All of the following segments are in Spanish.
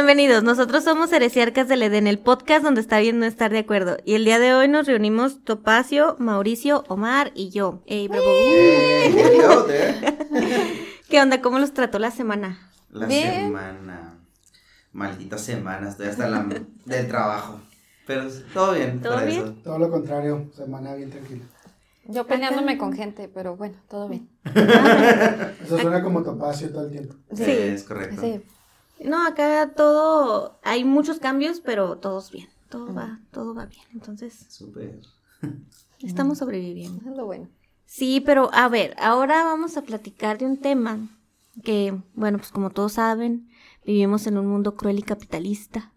Bienvenidos, nosotros somos Heresiarcas del Edén, el podcast donde está bien no estar de acuerdo. Y el día de hoy nos reunimos Topacio, Mauricio, Omar y yo. Ey, bravo. ¿Qué onda? ¿Cómo los trató la semana? La semana. Maldita semana, estoy hasta la del trabajo. Pero todo bien. ¿Todo bien? Todo lo contrario, semana bien tranquila. Yo peleándome con gente, pero bueno, todo bien. Eso suena como topacio todo el tiempo. Sí, es correcto. Sí. No, acá todo, hay muchos cambios, pero todos bien. Todo va, todo va bien. Entonces. Súper. Estamos sobreviviendo. Es lo bueno. Sí, pero a ver, ahora vamos a platicar de un tema que, bueno, pues como todos saben, vivimos en un mundo cruel y capitalista.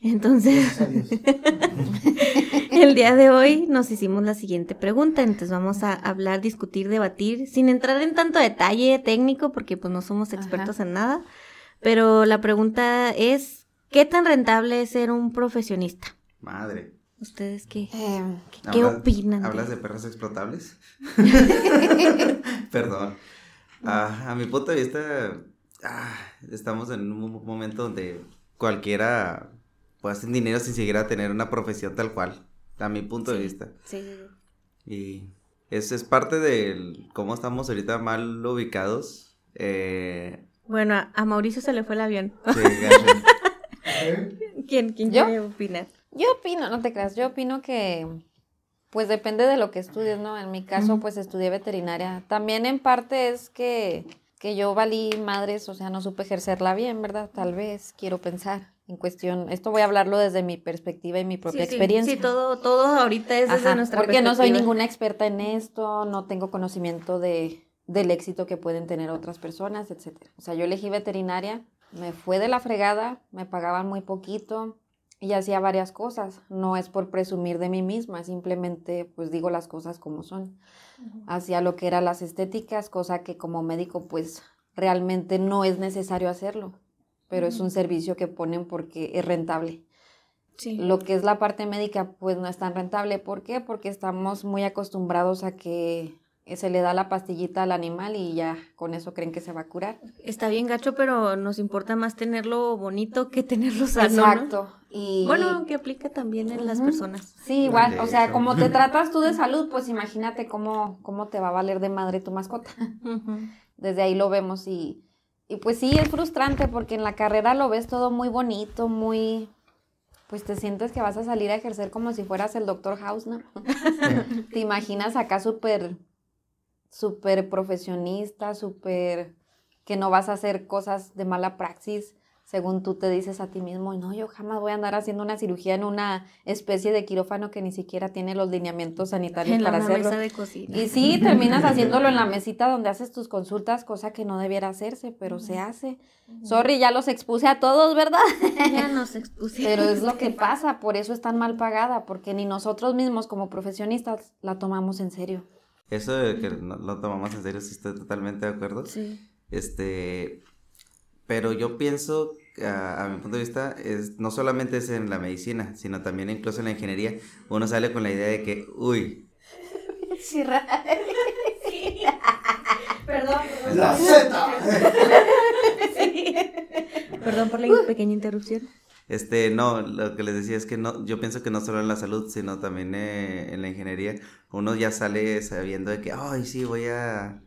Entonces, el día de hoy nos hicimos la siguiente pregunta, entonces vamos a hablar, discutir, debatir, sin entrar en tanto detalle técnico, porque pues no somos expertos en nada, pero la pregunta es, ¿qué tan rentable es ser un profesionista? Madre. ¿Ustedes qué, em, ¿qué, opinan? ¿Hablas de perros explotables? Perdón. Ah, a mi punto de vista, ah, estamos en un momento donde cualquiera puede hacer dinero sin siquiera tener una profesión tal cual, a mi punto de vista. Sí. Y eso es parte de cómo estamos ahorita mal ubicados. Eh, bueno, a, Mauricio se le fue el avión. Sí, ¿Quién, quién quiere opinar? Yo opino, no te creas, yo opino que pues depende de lo que estudies, ¿no? En mi caso, pues estudié veterinaria. También en parte es que, que yo valí madres, o sea, no supe ejercerla bien, ¿verdad? Tal vez, quiero pensar en cuestión, esto voy a hablarlo desde mi perspectiva y mi propia experiencia. Sí, todo, todo ahorita es desde nuestra porque no soy ninguna experta en esto, no tengo conocimiento de, del éxito que pueden tener otras personas, etcétera. O sea, yo elegí veterinaria, me fue de la fregada, me pagaban muy poquito, y hacía varias cosas. No es por presumir de mí misma, simplemente pues digo las cosas como son. Hacía lo que eran las estéticas, cosa que como médico pues realmente no es necesario hacerlo, pero es un servicio que ponen porque es rentable. Lo que es la parte médica pues no es tan rentable. ¿Por qué? Porque estamos muy acostumbrados a que se le da la pastillita al animal y ya con eso creen que se va a curar. Está bien gacho, pero nos importa más tenerlo bonito que tenerlo sano. Exacto. Y... Bueno, aunque aplica también en las personas. Sí, igual, o sea, como te tratas tú de salud, pues imagínate cómo, cómo te va a valer de madre tu mascota. Desde ahí lo vemos y, y pues sí, es frustrante porque en la carrera lo ves todo muy bonito, muy, pues te sientes que vas a salir a ejercer como si fueras el doctor House, ¿no? te imaginas acá súper súper profesionista, súper que no vas a hacer cosas de mala praxis, según tú te dices a ti mismo, no, yo jamás voy a andar haciendo una cirugía en una especie de quirófano que ni siquiera tiene los lineamientos sanitarios para hacerlo. Mesa de cocina. Y sí, terminas haciéndolo en la mesita donde haces tus consultas, cosa que no debiera hacerse, pero se hace. Sorry, ya los expuse a todos, ¿verdad? Ya nos expuse. Pero es lo que pasa, por eso es tan mal pagada, porque ni nosotros mismos como profesionistas la tomamos en serio. Eso de que no lo tomamos en serio, sí estoy totalmente de acuerdo. Sí. Este, pero yo pienso, a, mi punto de vista, es, no solamente es en la medicina, sino también incluso en la ingeniería, uno sale con la idea de que, uy. Sí. Perdón. La Z. Perdón por la pequeña interrupción. Este, no, lo que les decía es que no, yo pienso que no solo en la salud, sino también eh, en la ingeniería, uno ya sale sabiendo de que, ay, sí, voy a,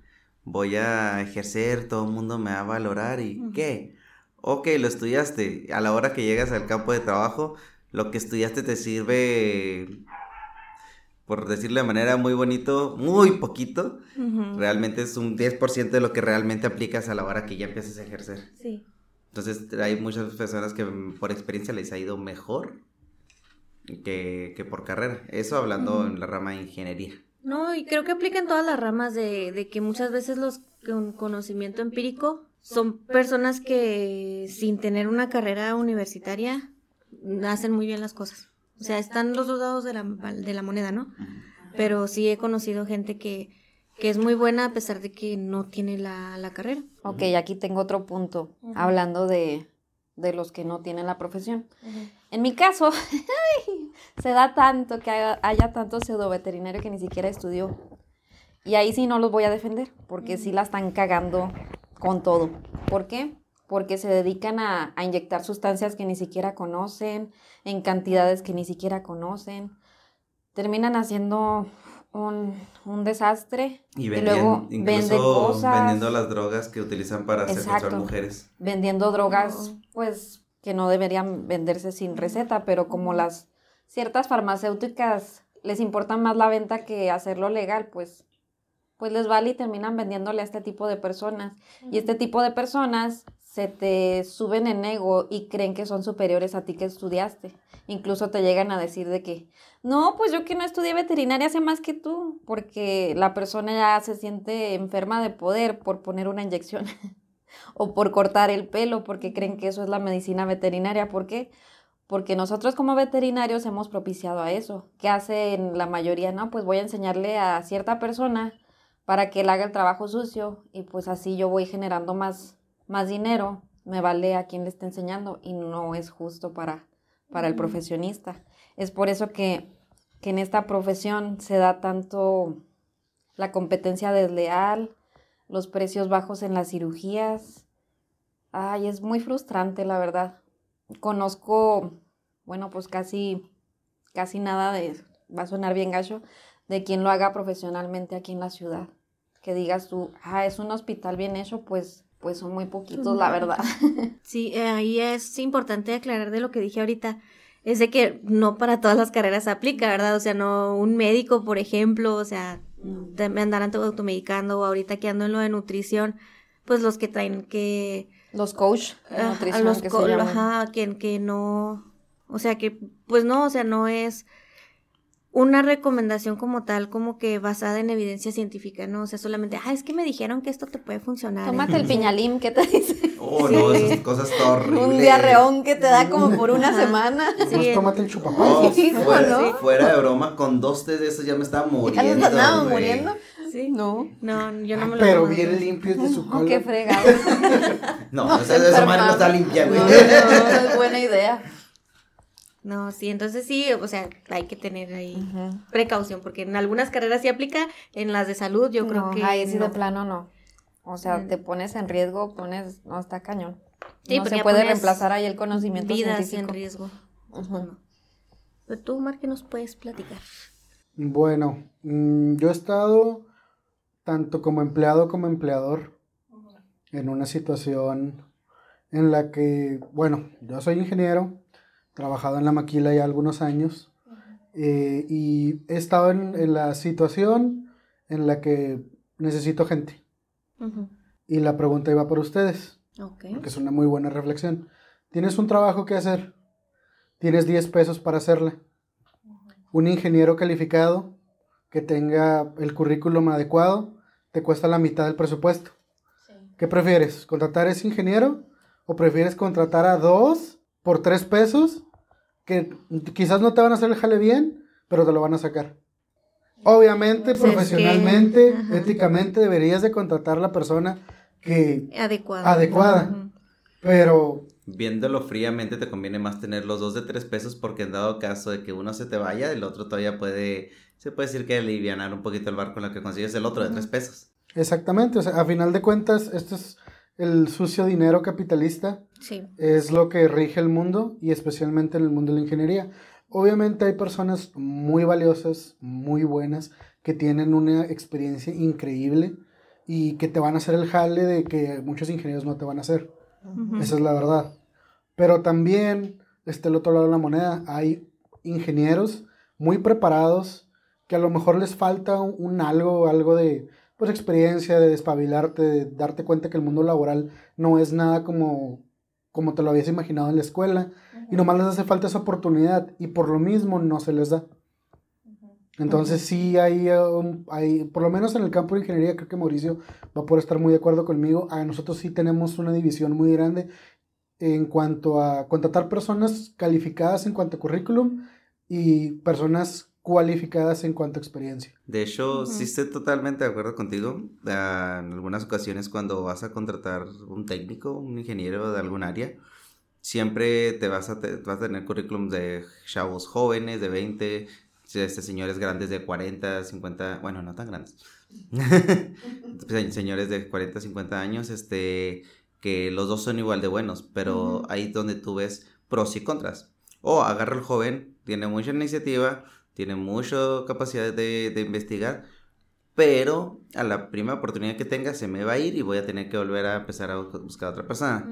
voy a ejercer, todo el mundo me va a valorar y ¿qué? Ok, lo estudiaste, a la hora que llegas al campo de trabajo, lo que estudiaste te sirve, por decirlo de manera muy bonito, muy poquito, realmente es un 10% de lo que realmente aplicas a la hora que ya empiezas a ejercer. Sí. Entonces hay muchas personas que por experiencia les ha ido mejor que, por carrera. Eso hablando en la rama de ingeniería. No, y creo que aplica en todas las ramas de, de que muchas veces los con conocimiento empírico son personas que sin tener una carrera universitaria hacen muy bien las cosas. O sea, están los dos lados de la, de la moneda, ¿no? Pero sí he conocido gente que, que es muy buena a pesar de que no tiene la, la carrera. Ok, aquí tengo otro punto, hablando de, de, los que no tienen la profesión. En mi caso, se da tanto que haya, tanto pseudo veterinario que ni siquiera estudió. Y ahí sí no los voy a defender, porque sí la están cagando con todo. ¿Por qué? porque se dedican a, a inyectar sustancias que ni siquiera conocen, en cantidades que ni siquiera conocen. Terminan haciendo un, un desastre Y, luego incluso venden cosas. vendiendo las drogas que utilizan para secuestrar Exacto. mujeres. vendiendo drogas, pues que no deberían venderse sin receta, pero como las ciertas farmacéuticas les importa más la venta que hacerlo legal, pues pues les vale y terminan vendiéndole a este tipo de personas. Y este tipo de personas se te suben en ego y creen que son superiores a ti que estudiaste. Incluso te llegan a decir de que, no, pues yo que no estudié veterinaria sé más que tú, porque la persona ya se siente enferma de poder por poner una inyección o por cortar el pelo, porque creen que eso es la medicina veterinaria. ¿Por qué? Porque nosotros como veterinarios hemos propiciado a eso. ¿Qué hacen la mayoría? No, pues voy a enseñarle a cierta persona para que él haga el trabajo sucio y pues así yo voy generando más, más dinero, me vale a quien le esté enseñando y no es justo para, para el profesionista. Es por eso que, que en esta profesión se da tanto la competencia desleal, los precios bajos en las cirugías. Ay, es muy frustrante, la verdad. Conozco, bueno, pues casi, casi nada de, va a sonar bien gacho, de quien lo haga profesionalmente aquí en la ciudad. Que digas tú, ah, es un hospital bien hecho, pues, pues son muy poquitos, la verdad. Sí, eh, ahí es importante aclarar de lo que dije ahorita. Es de que no para todas las carreras se aplica, ¿verdad? O sea, no un médico, por ejemplo, o sea, me andarán automedicando o ahorita que ando en lo de nutrición, pues los que traen que Los coach de nutrición los que co- se llaman. ajá, que, que no, o sea que, pues no, o sea, no es una recomendación como tal, como que basada en evidencia científica, ¿no? O sea, solamente, ah, es que me dijeron que esto te puede funcionar. Tómate el piñalim, ¿qué te dice? Oh, no, esas cosas horribles. Un diarreón que te da como por una Ajá. semana. Sí, Pues tómate el Oh, chupapaz. Hijo, fuera, ¿no? fuera de broma, con dos té de esos ya me estaba ¿Ya muriendo. andábamos güey. muriendo? Sí. No. No, yo no me lo Pero bien limpios de su Oh, cola. qué fregado. No, No, esa, te esa madre no está limpia, güey. No, no, no es buena idea. No, sí, entonces sí, o sea, hay que tener ahí precaución, porque en algunas carreras sí aplica, en las de salud yo creo No, que Ahí sí no. de plano no. O sea, Mm. te pones en riesgo, pones. No, está cañón. Sí, no se puede reemplazar ahí el conocimiento vidas científico. en riesgo. Ujú. Pero tú, Mar, ¿qué nos puedes platicar? Bueno, mm, yo he estado tanto como empleado como empleador en una situación en la que, bueno, yo soy ingeniero, trabajado en la maquila ya algunos años eh, y he estado en, en la situación en la que necesito gente. Ujú. Y la pregunta iba por ustedes, Ok. porque es una muy buena reflexión. Tienes un trabajo que hacer, tienes 10 pesos para hacerla. Un ingeniero calificado que tenga el currículum adecuado te cuesta la mitad del presupuesto. ¿Qué prefieres? ¿Contratar a ese ingeniero o prefieres contratar a dos por tres pesos que quizás no te van a hacer el jale bien, pero te lo van a sacar? Obviamente, Pues es que- profesionalmente, éticamente deberías de contratar a la persona que Adecuada. Adecuada. Pero Viéndolo fríamente, te conviene más tener los dos de tres pesos porque en dado caso de que uno se te vaya, el otro todavía puede, se puede decir que alivianar un poquito el barco en lo que consigues el otro de tres pesos. exactamente, o sea, a final de cuentas, esto es el sucio dinero capitalista, Sí. es lo que rige el mundo y especialmente en el mundo de la ingeniería. Obviamente hay personas muy valiosas, muy buenas, que tienen una experiencia increíble y que te van a hacer el jale de que muchos ingenieros no te van a hacer. Ujú. Esa es la verdad. Pero también, este el otro lado de la moneda, hay ingenieros muy preparados que a lo mejor les falta un, un algo, algo de pues experiencia, de despabilarte, de darte cuenta que el mundo laboral no es nada como, como te lo habías imaginado en la escuela y nomás les hace falta esa oportunidad y por lo mismo no se les da. Entonces sí hay, um, hay, por lo menos en el campo de ingeniería, creo que Mauricio va a poder estar muy de acuerdo conmigo. A nosotros sí tenemos una división muy grande en cuanto a contratar personas calificadas en cuanto a currículum y personas cualificadas en cuanto a experiencia. De hecho, Ujú. sí estoy totalmente de acuerdo contigo. Ah, en algunas ocasiones cuando vas a contratar un técnico, un ingeniero de algún área, siempre te vas a, te- vas a tener currículums de chavos jóvenes, de 20, este, señores grandes de 40, 50, bueno, no tan grandes. Se- señores de 40, 50 años, este, que los dos son igual de buenos, pero ahí es donde tú ves pros y contras. O agarra el joven, tiene mucha iniciativa, tiene mucha capacidad de, de investigar, pero a la primera oportunidad que tenga se me va a ir y voy a tener que volver a empezar a buscar a otra persona.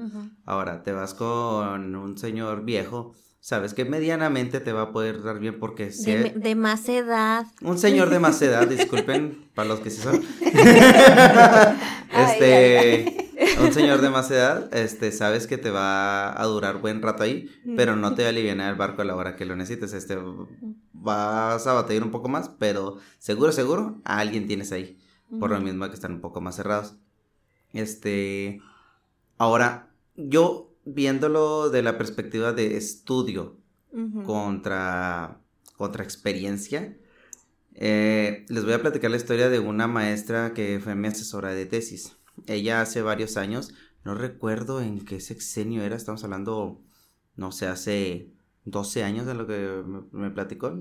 Ahora, te vas con un señor viejo, sabes que medianamente te va a poder dar bien porque de, de, más edad. Un señor de más edad, disculpen, para los que sí son. este, un señor de más edad, este, sabes que te va a durar buen rato ahí, pero no te va a aliviar el barco a la hora que lo necesites. Este, vas a batallar un poco más, pero seguro, seguro, a alguien tienes ahí. Por lo mismo que están un poco más cerrados. Este, ahora, yo viéndolo de la perspectiva de estudio contra, contra experiencia, eh, les voy a platicar la historia de una maestra que fue mi asesora de tesis. Ella hace varios años, no recuerdo en qué sexenio era, estamos hablando, no sé, hace 12 años de lo que me, platicó.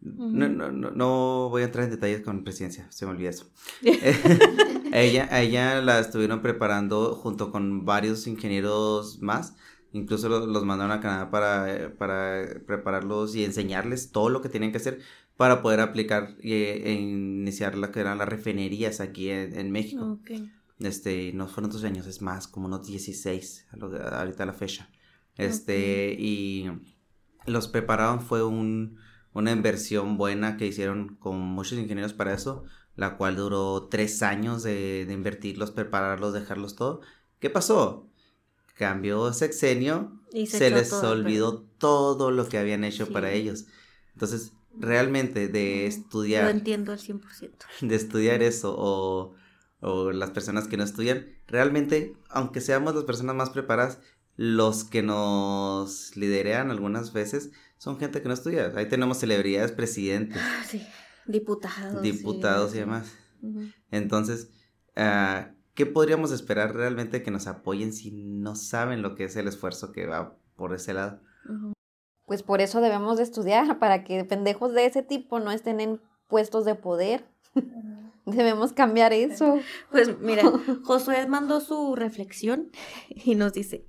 no, no, no, voy a entrar en detalles con presidencia, se me olvida eso. ella, ella la estuvieron preparando junto con varios ingenieros más. Incluso los, mandaron a Canadá para, para, prepararlos y enseñarles todo lo que tienen que hacer para poder aplicar e, iniciar lo que eran las refinerías aquí en, México. Este, no fueron dos años, es más, como unos 16, ahorita la fecha. Este, y los prepararon, fue un, una inversión buena que hicieron con muchos ingenieros para eso, la cual duró tres años de, de invertirlos, prepararlos, dejarlos todo. ¿Qué pasó? Cambió sexenio, y se, les olvidó todo lo que habían hecho para ellos. Entonces, realmente de estudiar... Lo entiendo al 100%. De estudiar eso o, o las personas que no estudian, realmente, aunque seamos las personas más preparadas, los que nos liderean algunas veces son gente que no estudia. Ahí tenemos celebridades, presidentes. Ah, sí, diputados. Diputados y demás. Entonces, uh, ¿qué podríamos esperar realmente que nos apoyen si no saben lo que es el esfuerzo que va por ese lado? Pues por eso debemos de estudiar, para que pendejos de ese tipo no estén en puestos de poder. Debemos cambiar eso. Pues mira, Josué mandó su reflexión y nos dice,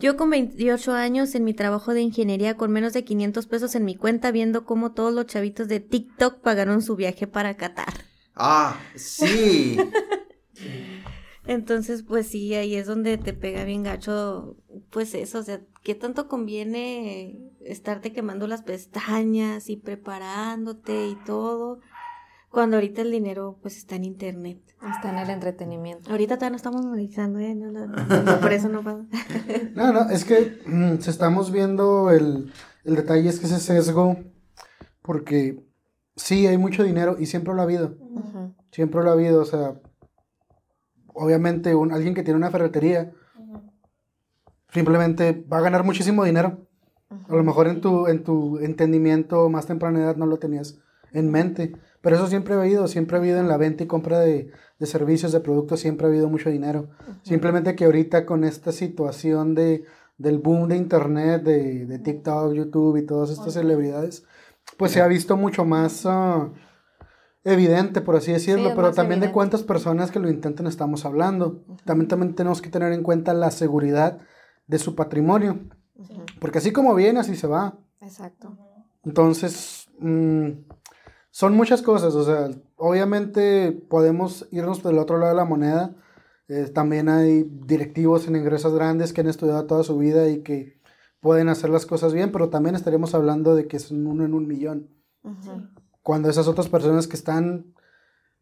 yo con 28 años en mi trabajo de ingeniería con menos de 500 pesos en mi cuenta viendo cómo todos los chavitos de TikTok pagaron su viaje para Qatar. Ah, sí. Entonces, pues sí, ahí es donde te pega bien gacho, pues eso, o sea, ¿qué tanto conviene estarte quemando las pestañas y preparándote y todo? Cuando ahorita el dinero pues está en internet. Está en el entretenimiento. Ahorita todavía no estamos monetizando, ¿eh? No, por eso no pasa. no, no, es que mm, se estamos viendo el, el detalle es que ese sesgo, porque sí hay mucho dinero y siempre lo ha habido. Siempre lo ha habido, o sea, obviamente un, alguien que tiene una ferretería simplemente va a ganar muchísimo dinero. A lo mejor en tu, en tu entendimiento más temprana edad no lo tenías en mente. Pero eso siempre ha habido, siempre ha habido en la venta y compra de, servicios, de productos, siempre ha habido mucho dinero. Simplemente que ahorita con esta situación de, del boom de internet, de, TikTok, YouTube y todas estas celebridades, pues se ha visto mucho más ah, evidente, por así decirlo, pero también de cuántas personas que lo intentan estamos hablando. También, también tenemos que tener en cuenta la seguridad de su patrimonio, porque así como viene, así se va. Exacto. Entonces, mm, son muchas cosas, o sea, obviamente podemos irnos del otro lado de la moneda. Eh, también hay directivos en ingresos grandes que han estudiado toda su vida y que pueden hacer las cosas bien, pero también estaríamos hablando de que es uno en un millón. Cuando esas otras personas que están,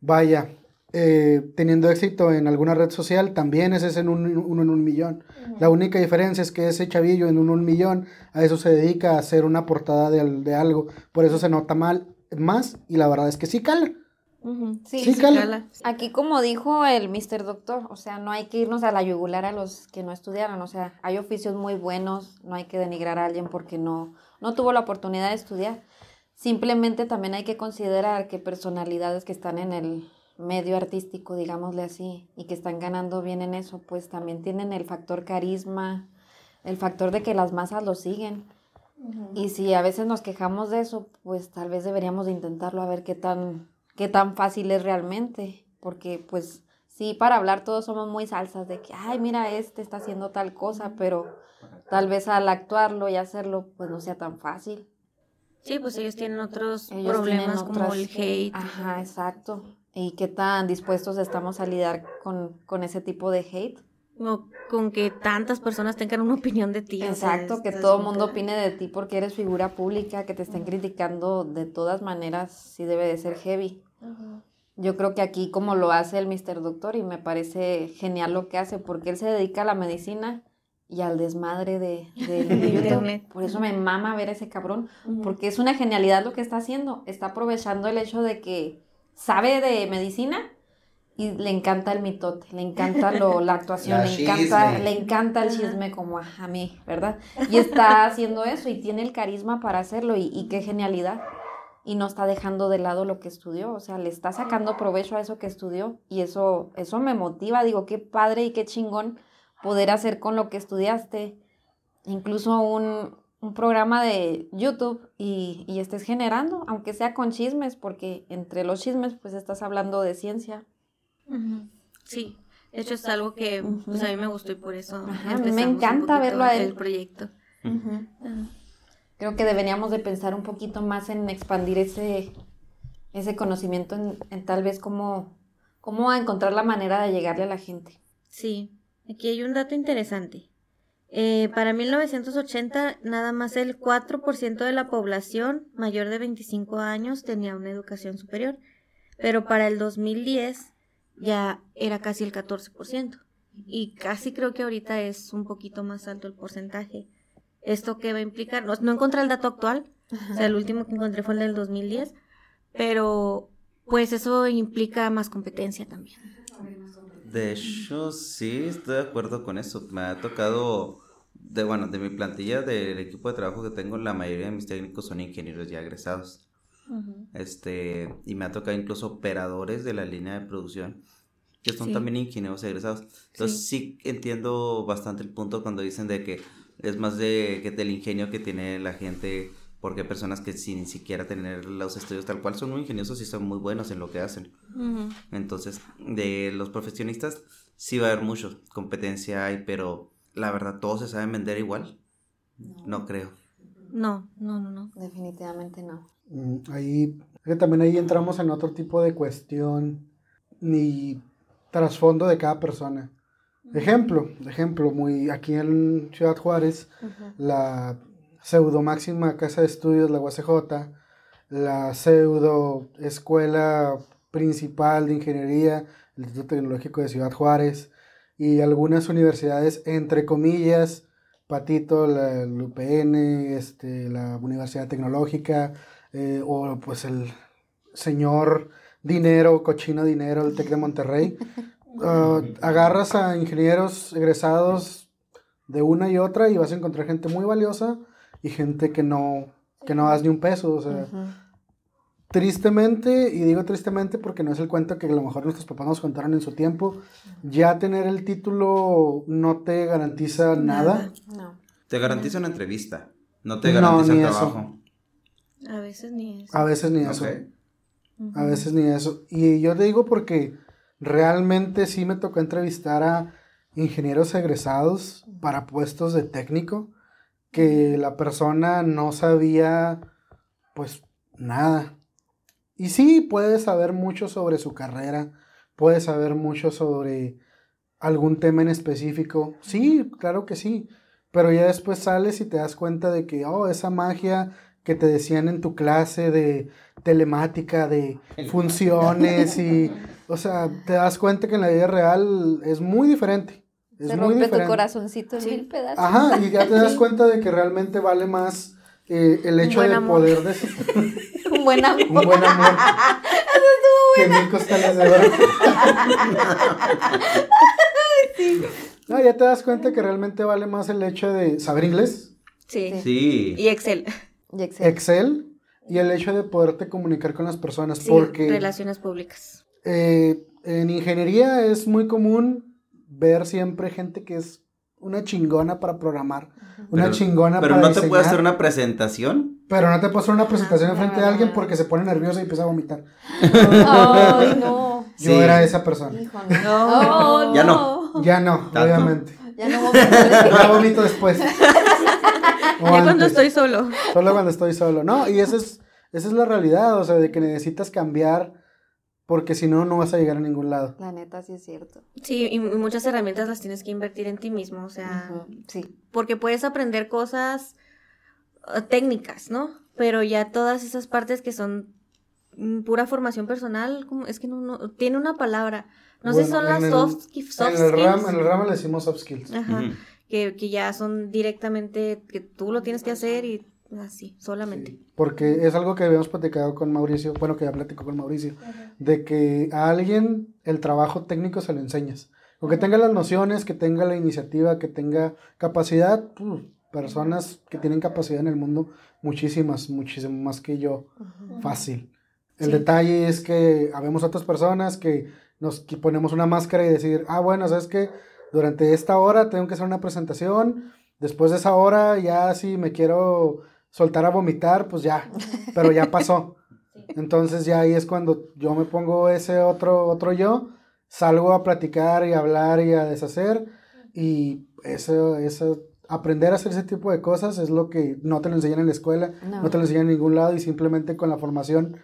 vaya, eh, teniendo éxito en alguna red social, también ese es en un, uno en un millón. La única diferencia es que ese chavillo en en un millón, a eso se dedica a hacer una portada de, de algo. Por eso se nota mal más y la verdad es que sí cala. Sí, sí, cala. Aquí como dijo el Mr. Doctor, o sea, no hay que irnos a la yugular a los que no estudiaron, o sea, hay oficios muy buenos, no hay que denigrar a alguien porque no, no tuvo la oportunidad de estudiar. Simplemente también hay que considerar que personalidades que están en el medio artístico, digámosle así, y que están ganando bien en eso, pues también tienen el factor carisma, el factor de que las masas lo siguen. Y si a veces nos quejamos de eso, pues tal vez deberíamos de intentarlo a ver qué tan, qué tan fácil es realmente, porque pues Sí, para hablar todos somos muy salsas de que, ay, mira, este está haciendo tal cosa, pero tal vez al actuarlo y hacerlo, pues no sea tan fácil. Sí, pues ellos tienen otros Ellos problemas tienen como otras- el hate. Ajá, exacto. ¿Y qué tan dispuestos estamos a lidiar con, con ese tipo de hate? O con que tantas personas tengan una opinión de ti. o sea, Exacto, que todo el mundo opine de ti porque eres figura pública, que te estén criticando de todas maneras, sí debe de ser heavy. Yo creo que aquí como lo hace el Mr. Doctor y me parece genial lo que hace porque él se dedica a la medicina y al desmadre de, de, de. Internet. Por eso me mama ver a ese cabrón, Ujú. porque es una genialidad lo que está haciendo. Está aprovechando el hecho de que sabe de medicina y le encanta el mitote, le encanta lo, la actuación, La le encanta, chisme. le encanta el chisme como a, a mí, ¿verdad? Y está haciendo eso y tiene el carisma para hacerlo y, y qué genialidad. Y no está dejando de lado lo que estudió, o sea, le está sacando provecho a eso que estudió y eso, eso me motiva, digo, qué padre y qué chingón poder hacer con lo que estudiaste, incluso un, un programa de YouTube y, y estés generando, aunque sea con chismes, porque entre los chismes pues estás hablando de ciencia. Sí, de hecho es algo que pues, a mí me gustó y por eso Ajá, me encanta verlo a él. el proyecto. Creo que deberíamos de pensar un poquito más en expandir ese, ese conocimiento, en, en tal vez cómo, cómo encontrar la manera de llegarle a la gente. Sí, aquí hay un dato interesante. Eh, para 1980, nada más el 4% de la población mayor de 25 años tenía una educación superior, pero para el 2010 ya era casi el 14%. Y casi creo que ahorita es un poquito más alto el porcentaje. ¿Esto qué va a implicar? No, no encontré el dato actual, o sea, el último que encontré fue el del 2010, pero pues eso implica más competencia también. De hecho, sí, estoy de acuerdo con eso. Me ha tocado, de bueno, de mi plantilla, del equipo de trabajo que tengo, la mayoría de mis técnicos son ingenieros ya egresados. Este, y me ha tocado incluso operadores de la línea de producción que son Sí. también ingenieros egresados. Entonces sí. entiendo bastante el punto cuando dicen de que es más de que del ingenio que tiene la gente, porque hay personas que sin siquiera tener los estudios tal cual son muy ingeniosos y son muy buenos en lo que hacen. Entonces, de los profesionistas sí va a haber mucho, competencia hay, pero la verdad todos se saben vender igual. No creo. No, no, no, no. Definitivamente no. Mm, Ahí, que también ahí entramos en otro tipo de cuestión y trasfondo de cada persona. Ejemplo, ejemplo, muy aquí en Ciudad Juárez, la pseudo máxima casa de estudios, la UACJ, la pseudo escuela principal de ingeniería, el Instituto Tecnológico de Ciudad Juárez, y algunas universidades, entre comillas, Patito, la, el UPN, este, la Universidad Tecnológica, eh, o pues el señor dinero, cochino dinero, el TEC de Monterrey. Ah, agarras a ingenieros egresados de una y otra y vas a encontrar gente muy valiosa y gente que no, que no das ni un peso. O sea. Tristemente, y digo tristemente porque no es el cuento que a lo mejor nuestros papás nos contaron en su tiempo, ya tener el título no te garantiza nada. No. Te garantiza una entrevista, no te No, garantiza ni el eso. trabajo. A veces ni eso. A veces ni eso. Ok. A veces ni eso. Y yo te digo porque realmente sí me tocó entrevistar a ingenieros egresados para puestos de técnico que la persona no sabía pues nada. Y sí, puede saber mucho sobre su carrera, puede saber mucho sobre algún tema en específico. Sí, claro que sí. Pero ya después sales y te das cuenta de que, oh, esa magia que te decían en tu clase de telemática, de funciones y, o sea, te das cuenta que en la vida real es muy diferente. Es Se muy rompe tu corazoncito en Sí. mil pedazos. Ajá, y ya te das cuenta de que realmente vale más eh, el hecho de amor. poder decir Un buen amor. un buen amor que mil costales de oro. No, ya te das cuenta que realmente vale más el hecho de saber inglés, Sí. Sí. Y Excel. Y Excel. Excel, y el hecho de poderte comunicar con las personas, Sí, porque relaciones públicas. eh, en ingeniería es muy común ver siempre gente que es una chingona para programar, una Pero- chingona Pero para no te puede hacer una presentación. pero no te puede hacer una presentación Ajá. enfrente de alguien porque se pone nervioso y empieza a vomitar. Ay, no. yo Sí. era esa persona. Hijo, No. no. Ya no. Ya no, Tanto. obviamente. Ya no Ya vomito después. O Ya cuando antes. estoy solo. Solo cuando estoy solo. No, y esa es, esa es la realidad, o sea, de que necesitas cambiar porque si no, no vas a llegar a ningún lado. La neta sí es cierto. Sí, y muchas herramientas las tienes que invertir en ti mismo, o sea, Ujú, Sí. porque puedes aprender cosas eh, técnicas, ¿no? Pero ya todas esas partes que son mm, pura formación personal, ¿cómo? es que no, no, tiene una palabra. No sé si son las el- soft, soft En el, RAM, skills. en el ramo le decimos soft skills. Ajá, que, que ya son directamente, que tú lo tienes que hacer y así, solamente. Sí, porque es algo que habíamos platicado con Mauricio, bueno, que ya platicó con Mauricio, de que a alguien el trabajo técnico se lo enseñas. Con que tenga las nociones, que tenga la iniciativa, que tenga capacidad, personas que tienen capacidad en el mundo, muchísimas, muchísimo más que yo, fácil. El Sí. detalle es que habemos otras personas que nos que ponemos una máscara y decir, ah, bueno, sabes que durante esta hora tengo que hacer una presentación, después de esa hora ya si me quiero soltar a vomitar, pues ya, pero ya pasó. Entonces ya ahí es cuando yo me pongo ese otro, otro yo, salgo a platicar y a hablar y a deshacer y eso, eso, aprender a hacer ese tipo de cosas es lo que no te lo enseñan en la escuela, No. no te lo enseñan en ningún lado y simplemente con la formación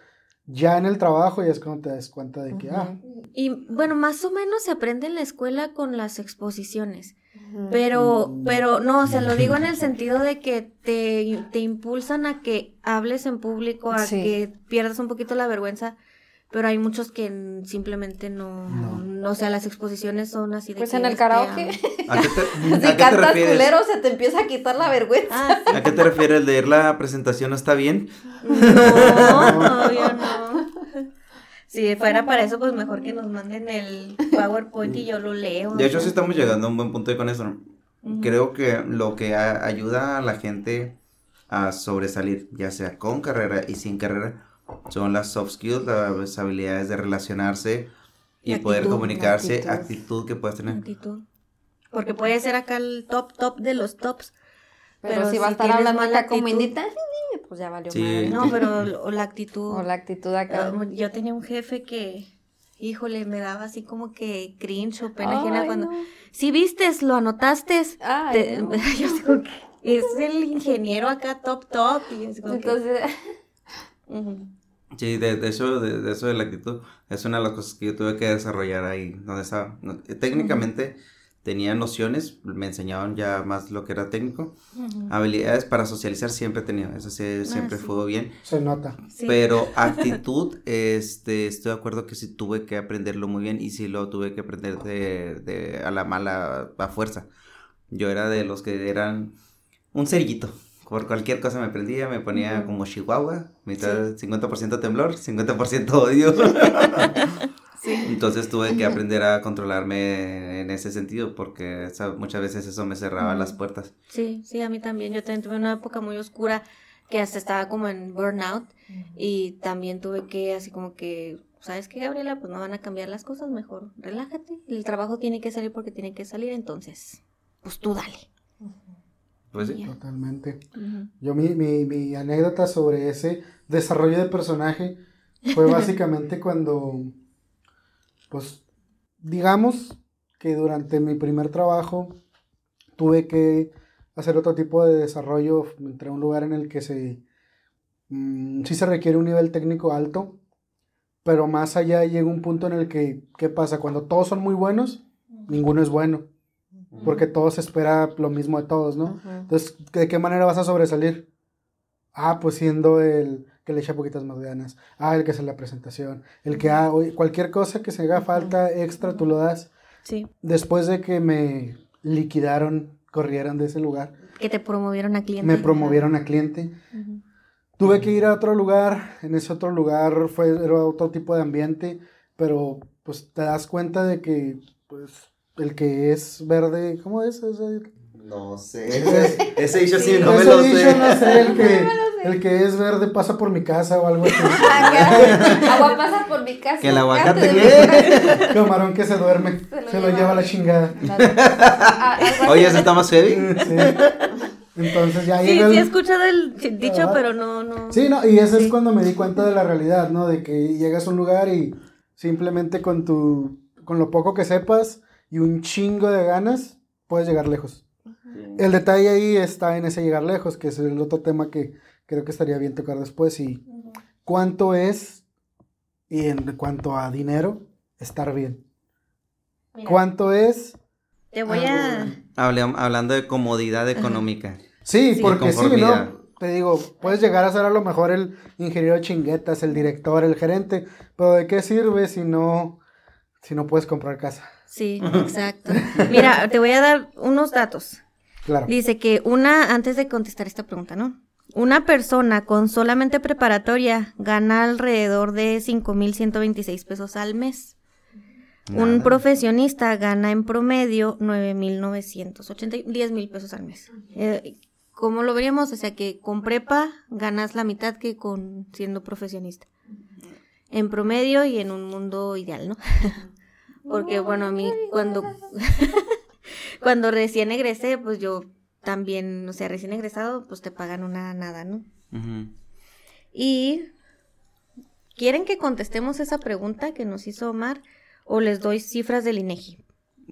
ya en el trabajo ya es cuando te das cuenta de que, ah, Y bueno, más o menos se aprende en la escuela con las exposiciones. Pero, pero no, se lo digo en el sentido de que te, te impulsan a que hables en público, a Sí. que pierdas un poquito la vergüenza, pero hay muchos que simplemente no, No. no, o sea, las exposiciones son así de Pues que en el karaoke. ¿A qué te, Si a qué te cantas refieres? culero, se te empieza a quitar la vergüenza. ah, sí. ¿A qué te refieres? ¿Leer la presentación no está bien? No, obvio no. Si fuera para eso, pues mejor que nos manden el PowerPoint y yo lo leo. De hecho, sí estamos llegando a un buen punto con eso. Creo que lo que a- ayuda a la gente a sobresalir, ya sea con carrera y sin carrera, son las soft skills, las habilidades de relacionarse y Y poder comunicarse, actitud. actitud. que puedes tener. Actitud. Porque puede ser acá el top, top de los tops. Pero, Pero si va a estar hablando acá como actitud. Pues ya valió Sí. madre. No, pero o la actitud. O la actitud acá. Ah, Yo tenía un jefe que, híjole, me daba así como que cringe o pena ajena cuando... no. Si vistes, lo anotaste. Ay, Te- no. yo como que, es el ingeniero acá top top. Y así como que, Entonces. Sí, de, de eso, de, de eso de la actitud, es una de las cosas que yo tuve que desarrollar ahí donde estaba. No, eh, Técnicamente tenía nociones, me enseñaban ya más lo que era técnico. Ujú. Habilidades para socializar siempre he tenido, eso sí, siempre sí. fue bien. se nota. Sí. Pero actitud, este, estoy de acuerdo que sí tuve que aprenderlo muy bien y sí lo tuve que aprender de, de a la mala, a fuerza. Yo era de los que eran un cerillito. Por cualquier cosa me prendía, me ponía Ujú. como chihuahua, mitad 50% temblor, 50% odio. Sí. Entonces tuve que aprender a controlarme en ese sentido porque muchas veces eso me cerraba las puertas. Sí, sí, a mí también. Yo también tuve una época muy oscura que hasta estaba como en burnout y también tuve que así como que, ¿sabes qué, Gabriela? Pues no van a cambiar las cosas, mejor relájate. El trabajo tiene que salir porque tiene que salir, entonces, pues tú dale. Pues sí. Totalmente. Yo mi, mi, mi anécdota sobre ese desarrollo de personaje fue básicamente cuando, pues, digamos que durante mi primer trabajo tuve que hacer otro tipo de desarrollo, entré a un lugar en el que se, mm, sí se requiere un nivel técnico alto, pero más allá llega un punto en el que, ¿qué pasa? Cuando todos son muy buenos, ninguno es bueno, porque todos espera lo mismo de todos, ¿no? Entonces, ¿de qué manera vas a sobresalir? Ah, pues siendo el que le echa poquitas más ganas. Ah, el que hace la presentación. El que, ah, oye, cualquier cosa que se haga falta extra, tú lo das. Sí, Después de que me liquidaron, corrieron de ese lugar, que te promovieron a cliente. me promovieron a cliente. Tuve que ir a otro lugar. En ese otro lugar fue era otro tipo de ambiente, pero pues te das cuenta de que, pues, el que es verde, ¿cómo es? No sé. Ese- Ese dicho sí, Sí. no me Ese lo dicho, sé. no sé, el que, el que es verde pasa por mi casa o algo así. Agua pasa por mi casa. Que el aguacate qué. Camarón que se duerme, Se se lo lleva. lleva a la chingada. Oye, ¿ese está más heavy? Sí. Entonces ya Sí, llega sí he escuchado el dicho, pero no, no. Sí, no, y ese Sí. es cuando me di cuenta de la realidad, ¿no? De que llegas a un lugar y Simplemente con tu, con lo poco que sepas y un chingo de ganas, puedes llegar lejos. El detalle ahí está en ese llegar lejos, que es el otro tema que creo que estaría bien tocar después. Y cuánto es, y en cuanto a dinero, estar bien. Mira, ¿Cuánto es? Te voy a... Hable- hablando de comodidad económica. Sí, Sí. porque sí. ¿no? Te digo, puedes llegar a ser a lo mejor el ingeniero de chinguetas, el director, el gerente, pero ¿de qué sirve si no, si no puedes comprar casa? Sí, exacto. Mira, te voy a dar unos datos. Claro. Dice que una, antes de contestar esta pregunta, ¿no? Una persona con solamente preparatoria gana alrededor de 5.126 pesos al mes. Un profesionista gana en promedio 9.980, 10 mil pesos al mes. Eh, ¿Cómo lo veríamos? O sea que con prepa ganas la mitad que con siendo profesionista. En promedio y en un mundo ideal, ¿no? Porque bueno, a mí cuando, cuando recién egresé, pues yo también, o sea, recién egresado, pues te pagan una nada, ¿no? Y ¿quieren que contestemos esa pregunta que nos hizo Omar o les doy cifras del INEGI?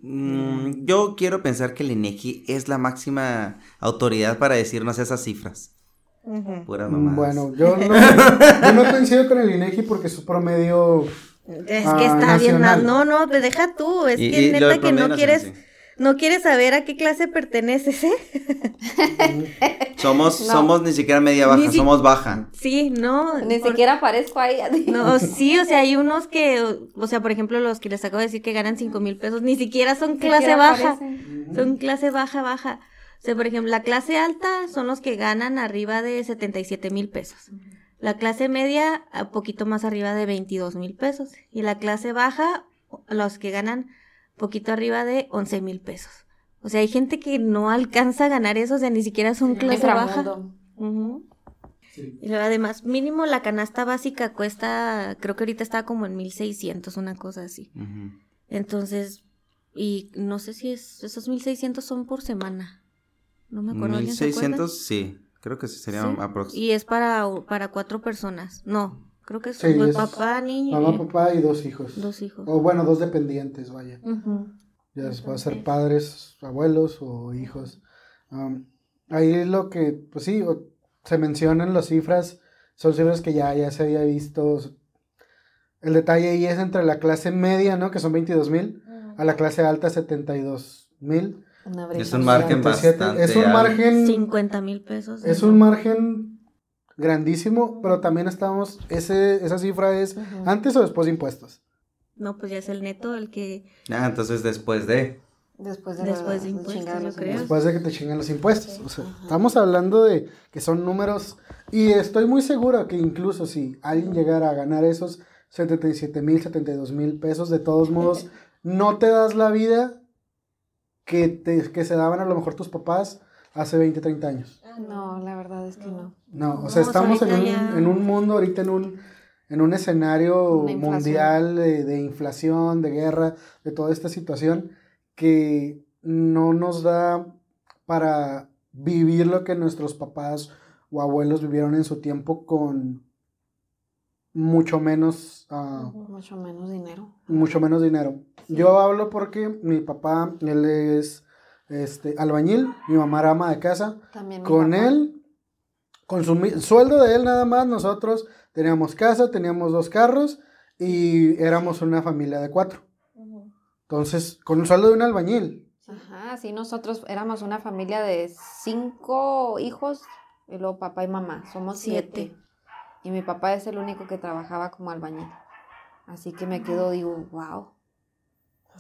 Mm, yo quiero pensar que el INEGI es la máxima autoridad para decirnos esas cifras. Puras Mm, mamadas. Bueno, yo no, yo no coincido con el INEGI porque su promedio... Es Ah, que está bien, nacional. no, no, te deja tú, es Y- que y neta que no quieres, nacional, no quieres saber a qué clase perteneces, ¿eh? sí. Somos, No. somos ni siquiera media baja, si- somos baja. Sí, no. Ni por- siquiera aparezco ahí. No, sí, o sea, hay unos que, o sea, por ejemplo, los que les acabo de decir que ganan cinco mil pesos, ni siquiera son clase siquiera baja, aparecen. son clase baja, baja. O sea, por ejemplo, la clase alta son los que ganan arriba de 77 mil pesos. La clase media, a poquito más arriba de 22 mil pesos. Y la clase baja, los que ganan poquito arriba de 11 mil pesos. O sea, hay gente que no alcanza a ganar eso, o sea, ni siquiera son clase baja. Sí. Y luego además, mínimo la canasta básica cuesta, creo que ahorita está como en 1600, una cosa así. Entonces, y no sé si es, esos 1600 son por semana. No me acuerdo. ¿alguien se acuerda? 1600, sí. Creo que sí sería Sí. aprox. Y es para, para cuatro personas. No, creo que es, Sí, es papá, niño Mamá, papá y dos hijos. dos hijos. O bueno, dos dependientes, vaya. Ya Entonces- puede ser padres, abuelos o hijos. Um, ahí lo que, pues sí, o- se mencionan las cifras, son cifras que ya, ya se había visto. El detalle ahí es entre la clase media, ¿no? Que son 22 mil, a la clase alta 72 mil. Es un margen gigante. 37. bastante Es un margen, 50 mil pesos. es un margen grandísimo, pero también estamos, ese, esa cifra es antes o después de impuestos. No, pues ya es el neto el que... Ah, entonces después de. Después de, Después la- de impuestos, yo creo. impuestos. Después de que te chingan los impuestos. O sea, Ajá. estamos hablando de que son números. Y estoy muy seguro que incluso si alguien llegara a ganar esos 77 mil, 72 mil pesos, de todos modos, no te das la vida que, te, que se daban a lo mejor tus papás hace 20, 30 años. No, la verdad es que no. No, o sea, estamos en un, en un mundo, ahorita en un, en un escenario mundial de, de inflación, de guerra, de toda esta situación que no nos da para vivir lo que nuestros papás o abuelos vivieron en su tiempo con mucho menos, ah, Mucho menos dinero. mucho menos dinero. Yo hablo porque mi papá, él es este, albañil, mi mamá era ama de casa. También mi Con él, con su sueldo de él nada más, nosotros teníamos casa, teníamos dos carros y éramos una familia de cuatro. Entonces, con el sueldo de un albañil. Ajá, sí, nosotros éramos una familia de cinco hijos, y luego papá y mamá, somos siete. Siete. Y mi papá es el único que trabajaba como albañil. Así que me quedo, digo, wow.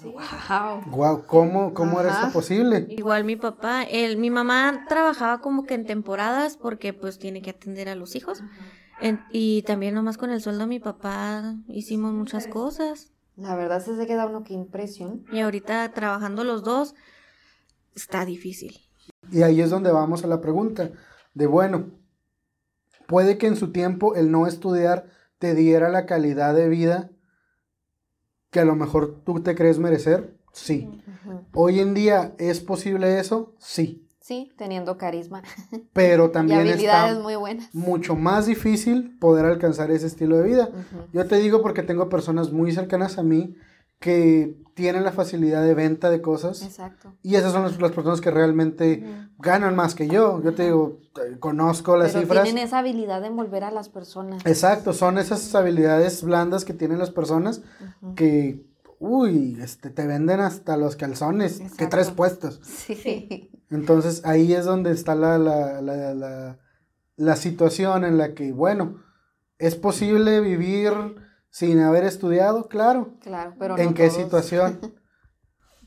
Wow. Wow, ¿cómo, cómo era eso posible? Igual mi papá, él, mi mamá trabajaba como que en temporadas porque pues tiene que atender a los hijos. En- y también nomás con el sueldo de mi papá hicimos muchas cosas. La verdad se se queda uno que impresión. Y ahorita trabajando los dos está difícil. Y ahí es donde vamos a la pregunta de, bueno, puede que en su tiempo el no estudiar te diera la calidad de vida que a lo mejor tú te crees merecer. Sí. Hoy en día, ¿es posible eso? Sí. Sí, teniendo carisma. Pero Y también habilidades está muy buenas. mucho más difícil poder alcanzar ese estilo de vida. Yo te digo porque tengo personas muy cercanas a mí que tienen la facilidad de venta de cosas Exacto. y esas son las, las personas que realmente ganan más que yo. Yo te digo, conozco las Pero cifras. tienen esa habilidad de envolver a las personas. Exacto, son esas habilidades blandas que tienen las personas que, uy, este, te venden hasta los calzones que traes puestos. Sí. Entonces ahí es donde está la, la, la, la, la situación en la que, bueno, ¿es posible vivir sin haber estudiado? Claro. Claro, pero ¿En no qué todos. situación?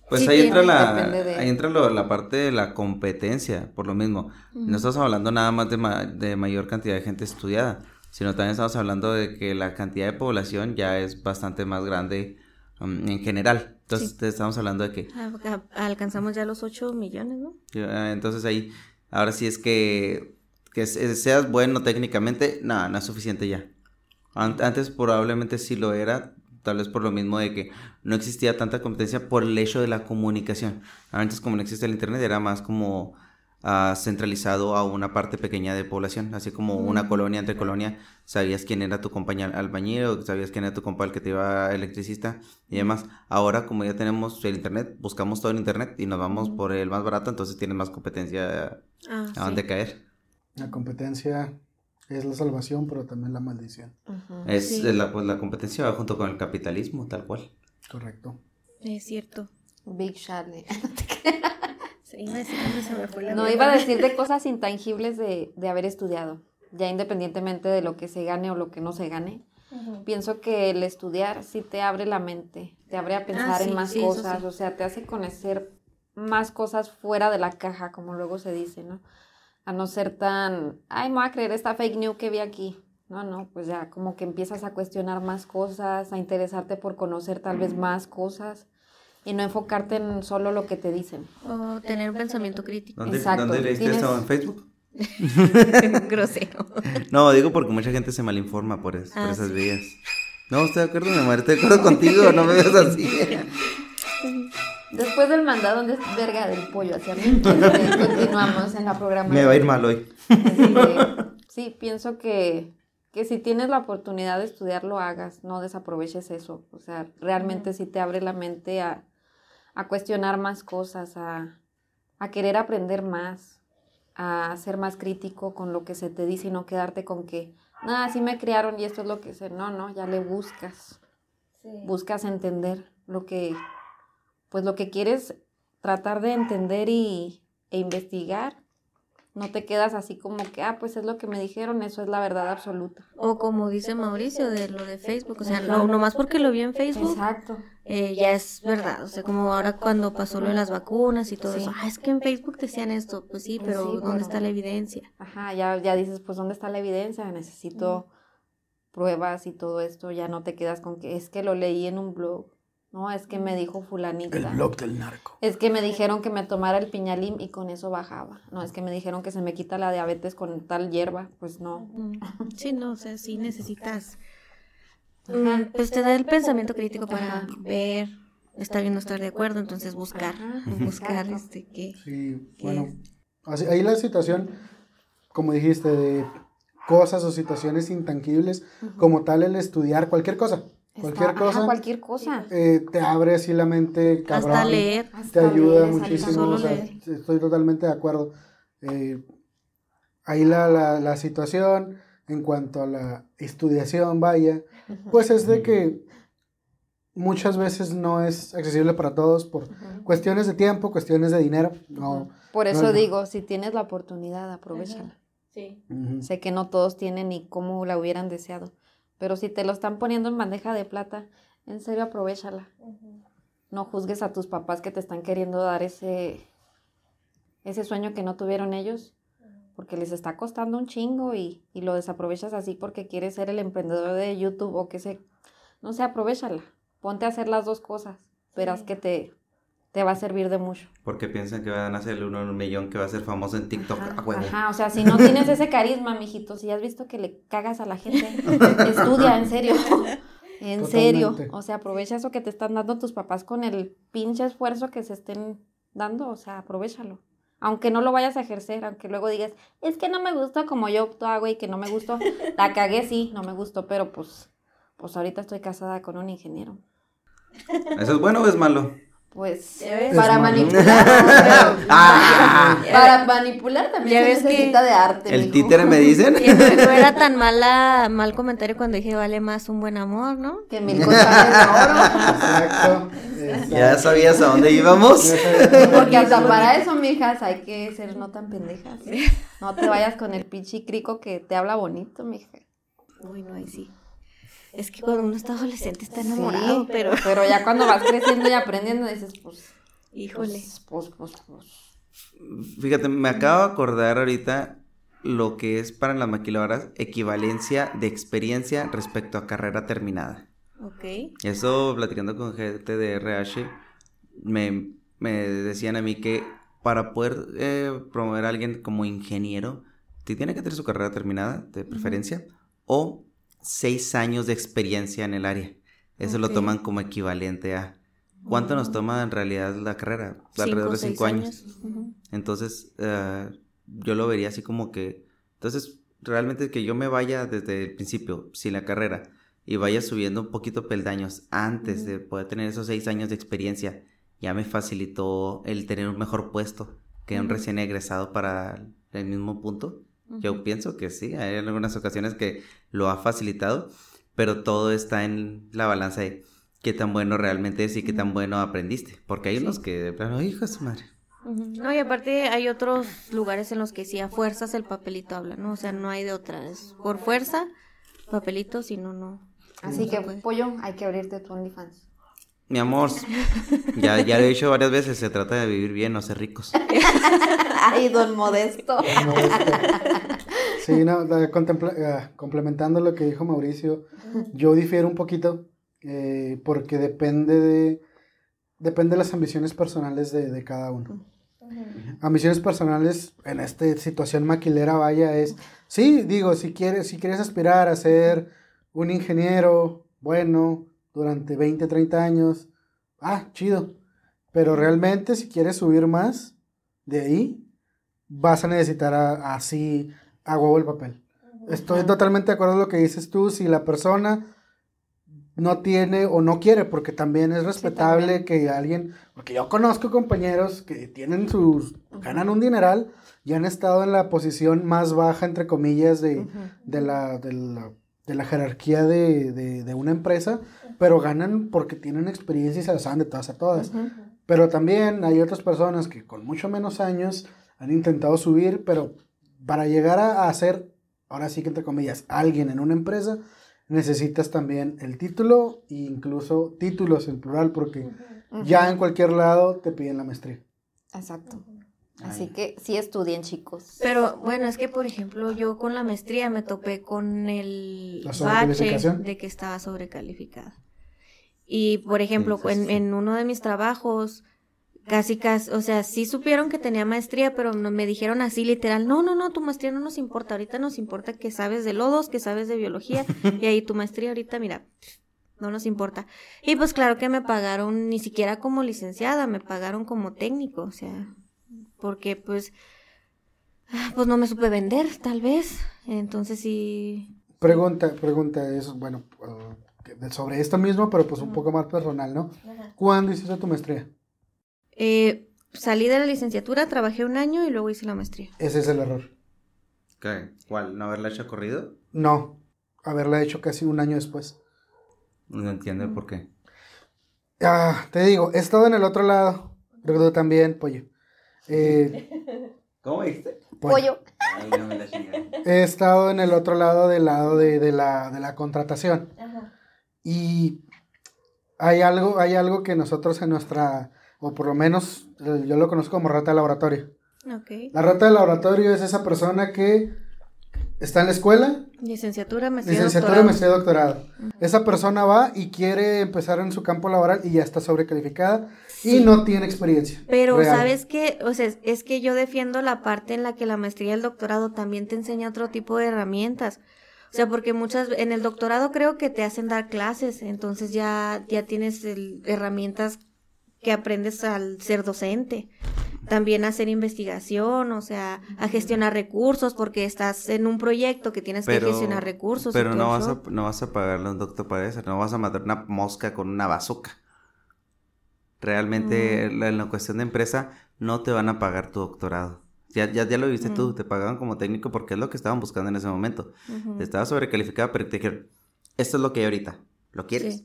Pues Sí, ahí tiene- entra la, de- ahí entra lo- la parte de la competencia, por lo mismo. No estamos hablando nada más de, ma- de mayor cantidad de gente estudiada, sino también estamos hablando de que la cantidad de población ya es bastante más grande um, en general. Entonces Sí. te estamos hablando de que Ah, Alcanzamos ya los 8 millones, ¿no? Ah, Entonces ahí, ahora sí es que, que se- seas bueno técnicamente, nada, no es suficiente ya. An- Antes probablemente sí lo era, tal vez por lo mismo de que no existía tanta competencia por el hecho de la comunicación. Antes como no existe el internet era más como ah, centralizado a una parte pequeña de población, así como una colonia entre colonia, sabías quién era tu compañero albañil o sabías quién era tu compa el que te iba electricista y demás. Ahora como ya tenemos el internet, buscamos todo en internet y nos vamos por el más barato, entonces tienes más competencia Ah, a dónde caer. La competencia es la salvación, pero también la maldición. Es Sí. la, pues, la competencia va junto con el capitalismo, tal cual. Correcto. Es cierto. Big Charlie. Sí, iba a decir dónde se me fue la No, iba a decir de cosas intangibles de, de haber estudiado, ya independientemente de lo que se gane o lo que no se gane. Pienso que el estudiar sí te abre la mente, te abre a pensar sí, en más sí, cosas, sí. o sea, te hace conocer más cosas fuera de la caja, como luego se dice, ¿no? A no ser tan, ay, me voy a creer esta fake news que vi aquí. No, no, pues ya como que empiezas a cuestionar más cosas, a interesarte por conocer tal vez más cosas y no enfocarte en solo lo que te dicen. O tener un pensamiento crítico. ¿Dónde, Exacto, ¿dónde leíste tienes- eso? ¿En Facebook? Grosero. No, digo porque mucha gente se malinforma por, es- por Ah, esas sí. vías. No, estoy de acuerdo, mi amor, estoy de acuerdo contigo, no me veas así. Después del mandado de verga del pollo hacia mí, este, continuamos en la programación. Me va a ir mal hoy. Este, sí, pienso que, que si tienes la oportunidad de estudiar, lo hagas, no desaproveches eso. O sea, realmente sí te abre la mente a, a cuestionar más cosas, a, a querer aprender más, a ser más crítico con lo que se te dice y no quedarte con que, nada, así me criaron y esto es lo que sé. No, no, ya le buscas buscas entender lo que, pues lo que quieres tratar de entender y, e investigar. No te quedas así como que, ah, pues es lo que me dijeron, eso es la verdad absoluta. O como dice Mauricio de lo de Facebook, o sea, no, nomás porque lo vi en Facebook, Exacto. eh, ya es verdad. O sea, como ahora cuando pasó lo de las vacunas y todo Sí. eso, ah, es que en Facebook decían esto, pues sí, pero Sí, ¿dónde pero- está la evidencia? Ajá, ya, ya dices, pues ¿dónde está la evidencia? Necesito pruebas y todo esto, ya no te quedas con que es que lo leí en un blog, no, es que me dijo fulanita. El blog del narco. Es que me dijeron que me tomara el piñalim y con eso bajaba. No, es que me dijeron que se me quita la diabetes con tal hierba. Pues no. Mm, Sí, no, o sea, sí necesitas. Ajá. mm, Pues te da el pensamiento crítico para Ajá. ver, estar bien, no estar de acuerdo, entonces buscar, Ajá, buscar este que. Sí, ¿Qué bueno, es? así- ahí la situación, como dijiste, de cosas o situaciones intangibles, como tal el estudiar cualquier cosa, cualquier Está- ajá, cosa, cualquier cosa. eh, te abre así la mente, cabrón, Hasta leer. te Hasta ayuda leer, muchísimo, o sea, estoy totalmente de acuerdo. Eh, ahí la, la, la situación en cuanto a la estudiación, vaya, pues es de que muchas veces no es accesible para todos por cuestiones de tiempo, cuestiones de dinero, no. Por eso no- digo, si tienes la oportunidad, aprovechala. Sí. Sé que no todos tienen ni cómo la hubieran deseado. Pero si te lo están poniendo en bandeja de plata, en serio aprovechala. No juzgues a tus papás que te están queriendo dar ese, ese sueño que no tuvieron ellos, porque les está costando un chingo y, y lo desaprovechas así porque quieres ser el emprendedor de YouTube o que se... No sé, aprovechala. Ponte a hacer las dos cosas. Verás que te, te va a servir de mucho. Porque piensan que van a ser el uno en un millón que va a ser famoso en TikTok. Ajá, a huevo. ajá, o sea, si no tienes ese carisma, mijito, si has visto que le cagas a la gente, estudia, en serio. En serio. O sea, aprovecha eso que te están dando tus papás con el pinche esfuerzo que se estén dando, o sea, aprovechalo. Aunque no lo vayas a ejercer, aunque luego digas, es que no me gusta como yo hago y que no me gustó. La cagué, sí, no me gustó, pero pues, pues ahorita estoy casada con un ingeniero. ¿Eso es bueno o es malo? Pues ves. para manipular. Ah. para manipular también Ya se ves que necesita de arte. El mijo. títere me dicen. No era tan mala, mal comentario cuando dije vale más un buen amor, ¿no? Que mil cosas de oro. Exacto. Ya sabías a dónde íbamos. Porque hasta para eso, mijas, hay que ser no tan pendejas. No te vayas con el pinche crico que te habla bonito, mija. Uy, no, ahí sí. Es que cuando uno está adolescente está enamorado, Sí, pero Pero ya cuando vas creciendo y aprendiendo, dices, pues. híjole. Pues, pues, pues, pues. Fíjate, me acabo de acordar ahorita lo que es para las maquiladoras equivalencia de experiencia respecto a carrera terminada. Ok. Eso, platicando con gente de RH, me, me decían a mí que para poder eh, promover a alguien como ingeniero, te tiene que tener su carrera terminada, de preferencia, o seis años de experiencia en el área. Eso lo toman como equivalente a... ¿Cuánto nos toma en realidad la carrera? Alrededor de cinco años. Entonces, eh, yo lo vería así como que, entonces, realmente que yo me vaya desde el principio, sin la carrera, y vaya subiendo un poquito peldaños antes de poder tener esos seis años de experiencia, ya me facilitó el tener un mejor puesto que un recién egresado para el mismo punto. Yo pienso que sí, hay algunas ocasiones que lo ha facilitado, pero todo está en la balanza de qué tan bueno realmente es y qué tan bueno aprendiste, porque hay Sí. unos que de plano, hijo de su madre. No, y aparte hay otros lugares en los que sí a fuerzas el papelito habla, ¿no? O sea, no hay de otra. Es por fuerza, papelito, si no, no. Así no que, pollo, hay que abrirte tu OnlyFans. Mi amor, ya, ya lo he dicho varias veces, se trata de vivir bien, no ser ricos. Ay, don Modesto. Sí, no, ah, complementando lo que dijo Mauricio, yo difiero un poquito eh, porque depende de, depende de las ambiciones personales de, de cada uno. Ambiciones personales en esta situación maquilera, vaya, es, sí, digo, si quieres, si quieres aspirar a ser un ingeniero bueno durante 20, 30 años, ah, chido, pero realmente si quieres subir más de ahí, vas a necesitar así a huevo el papel. Estoy totalmente de acuerdo con lo que dices tú, si la persona no tiene o no quiere, porque también es respetable que alguien, porque yo conozco compañeros que tienen sus, ganan un dineral y han estado en la posición más baja, entre comillas, de, de, la, de, la, de la jerarquía de una empresa, pero ganan porque tienen experiencia y se las saben de todas a todas. Pero también hay otras personas que con mucho menos años han intentado subir, pero para llegar a, a ser, ahora sí que entre comillas, alguien en una empresa, necesitas también el título e incluso títulos en plural, porque ya en cualquier lado te piden la maestría. Exacto. Así que sí estudien, chicos. Pero bueno, es que por ejemplo yo con la maestría me topé con el ¿La bache de que estaba sobrecalificada. Y por ejemplo, Sí, en, en uno de mis trabajos, casi casi, o sea, sí supieron que tenía maestría, pero no, me dijeron así literal, no, no, no, tu maestría no nos importa, ahorita nos importa que sabes de lodos, que sabes de biología, y ahí tu maestría ahorita, mira, no nos importa. Y pues claro que me pagaron ni siquiera como licenciada, me pagaron como técnico, o sea, porque pues, ah, pues no me supe vender, tal vez, entonces sí, Pregunta, pregunta es, bueno, uh, sobre esto mismo, pero pues un poco más personal, ¿no? ¿Cuándo hiciste tu maestría? eh, salí de la licenciatura, trabajé un año y luego hice la maestría. Ese es el error. ¿Qué? ¿Cuál? ¿No haberla hecho corrido? No, haberla hecho casi un año después. No entiendo el por qué. Ah, te digo, he estado en el otro lado, tú también, pollo. Eh, ¿Cómo dijiste? Pollo. Ay, no me la chingaron. he estado en el otro lado del lado de, de la, de la contratación. Y hay algo, hay algo que nosotros en nuestra, o por lo menos eh, yo lo conozco como rata de laboratorio. La rata de laboratorio es esa persona que está en la escuela, Licenciatura, maestría, licenciatura, doctorado. maestría, doctorado. Esa persona va y quiere empezar en su campo laboral y ya está sobrecalificada y no tiene experiencia. Pero real. sabes que, o sea, es- es que yo defiendo la parte en la que la maestría y el doctorado también te enseña otro tipo de herramientas. O sea, porque muchas, en el doctorado creo que te hacen dar clases, entonces ya, ya tienes el- herramientas que aprendes al ser docente. también a hacer investigación, o sea, a gestionar recursos, porque estás en un proyecto que tienes que gestionar recursos. Pero no vas, a, no vas a pagarle a un doctor para eso, no vas a matar una mosca con una bazooka. Realmente, mm. en la cuestión de empresa, no te van a pagar tu doctorado. Ya, ya, ya lo viste tú, mm. te pagaban como técnico porque es lo que estaban buscando en ese momento. Estaba sobrecalificada, pero te dijeron, esto es lo que hay ahorita, ¿lo quieres?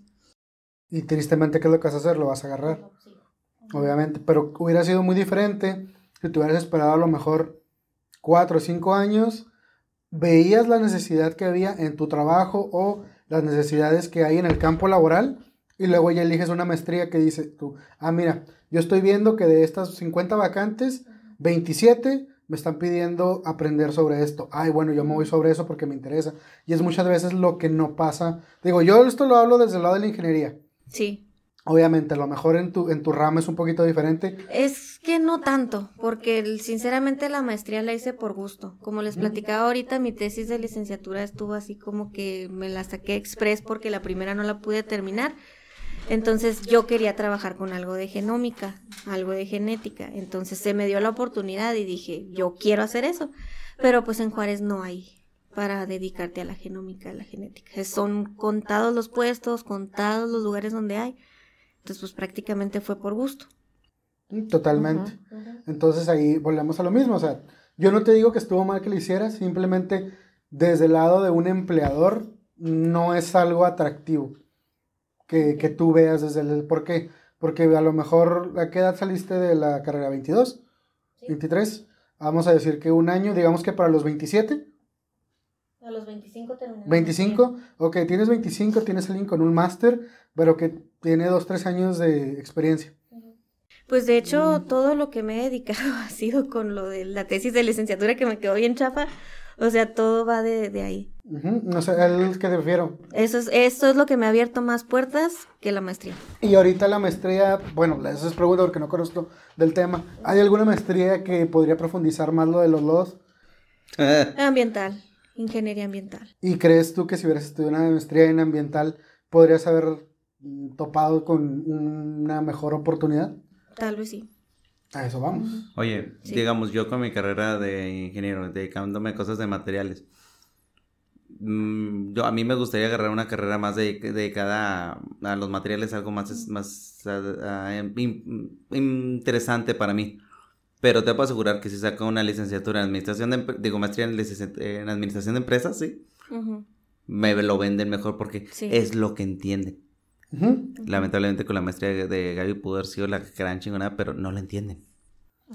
Y tristemente, ¿qué es lo que vas a hacer? Lo vas a agarrar. Obviamente, pero hubiera sido muy diferente si te hubieras esperado a lo mejor cuatro o cinco años, veías la necesidad que había en tu trabajo o las necesidades que hay en el campo laboral y luego ya eliges una maestría que dice tú, ah, mira, yo estoy viendo que de estas 50 vacantes, 27 me están pidiendo aprender sobre esto. Ay, bueno, yo me voy sobre eso porque me interesa. Y es muchas veces lo que no pasa. Digo, yo esto lo hablo desde el lado de la ingeniería. Sí. Obviamente, a lo mejor en tu, en tu rama es un poquito diferente. Es que no tanto, porque sinceramente la maestría la hice por gusto. Como les platicaba ahorita, mi tesis de licenciatura estuvo así como que me la saqué express porque la primera no la pude terminar. Entonces yo quería trabajar con algo de genómica, algo de genética. Entonces se me dio la oportunidad y dije, yo quiero hacer eso. Pero pues en Juárez no hay para dedicarte a la genómica, a la genética. Son contados los puestos, contados los lugares donde hay. Entonces, pues prácticamente fue por gusto. Mm, totalmente. Entonces ahí volvemos a lo mismo. O sea, yo no te digo que estuvo mal que lo hicieras, simplemente desde el lado de un empleador no es algo atractivo que, que tú veas desde el... ¿Por qué? Porque a lo mejor, ¿a qué edad saliste de la carrera? ¿22? ¿23? Vamos a decir que un año, digamos que para los 27. A los 25 terminé. 25, ok, tienes 25, tienes alguien con un máster, pero que tiene dos, tres años de experiencia. Pues de hecho, todo lo que me he dedicado ha sido con lo de la tesis de licenciatura que me quedó bien chafa. O sea, todo va de, de ahí. No sé, el que te refiero. Eso es, eso es lo que me ha abierto más puertas que la maestría. Y ahorita la maestría, bueno, eso es pregunta porque no conozco del tema. ¿Hay alguna maestría que podría profundizar más lo de los lodos? ambiental, ingeniería ambiental. ¿Y crees tú que si hubieras estudiado una maestría en ambiental, podrías haber topado con una mejor oportunidad? Tal vez sí. A eso vamos. Oye, digamos, yo con mi carrera de ingeniero, dedicándome a cosas de materiales, yo, a mí me gustaría agarrar una carrera más dedicada a, los materiales, algo más, más interesante para mí. Pero te puedo asegurar que si saco una licenciatura en administración de, digo, maestría en, administración de empresas, sí, me lo venden mejor porque es lo que entienden. Lamentablemente con la maestría de Gaby pudo haber sido la gran chingona, pero no la entienden.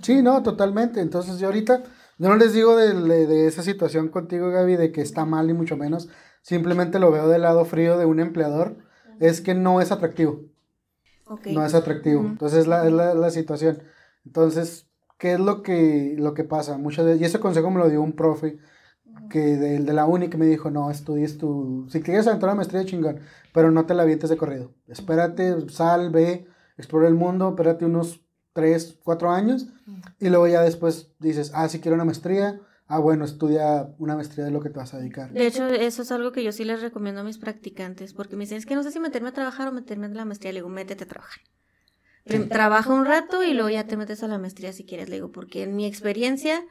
Sí, no, totalmente. Entonces yo ahorita, yo no les digo de, esa situación contigo, Gaby, de que está mal y mucho menos. Simplemente lo veo del lado frío de un empleador. Es que no es atractivo. No es atractivo. Entonces es la, la, situación. Entonces, ¿qué es lo que, lo que pasa? Muchas veces, y ese consejo me lo dio un profe que de, de la uni que me dijo, no, estudies tu, si quieres entrar a maestría chingón, pero no te la avientes de corrido. Espérate, sal, ve, explora el mundo, espérate unos 3, 4 años y luego ya después dices, ah, si quiero una maestría, ah, bueno, estudia una maestría de lo que te vas a dedicar. De hecho, eso es algo que yo sí les recomiendo a mis practicantes, porque me dicen, es que no sé si meterme a trabajar o meterme en la maestría. Le digo, métete a trabajar. Trabaja un rato y luego ya te metes a la maestría si quieres, le digo, porque en mi experiencia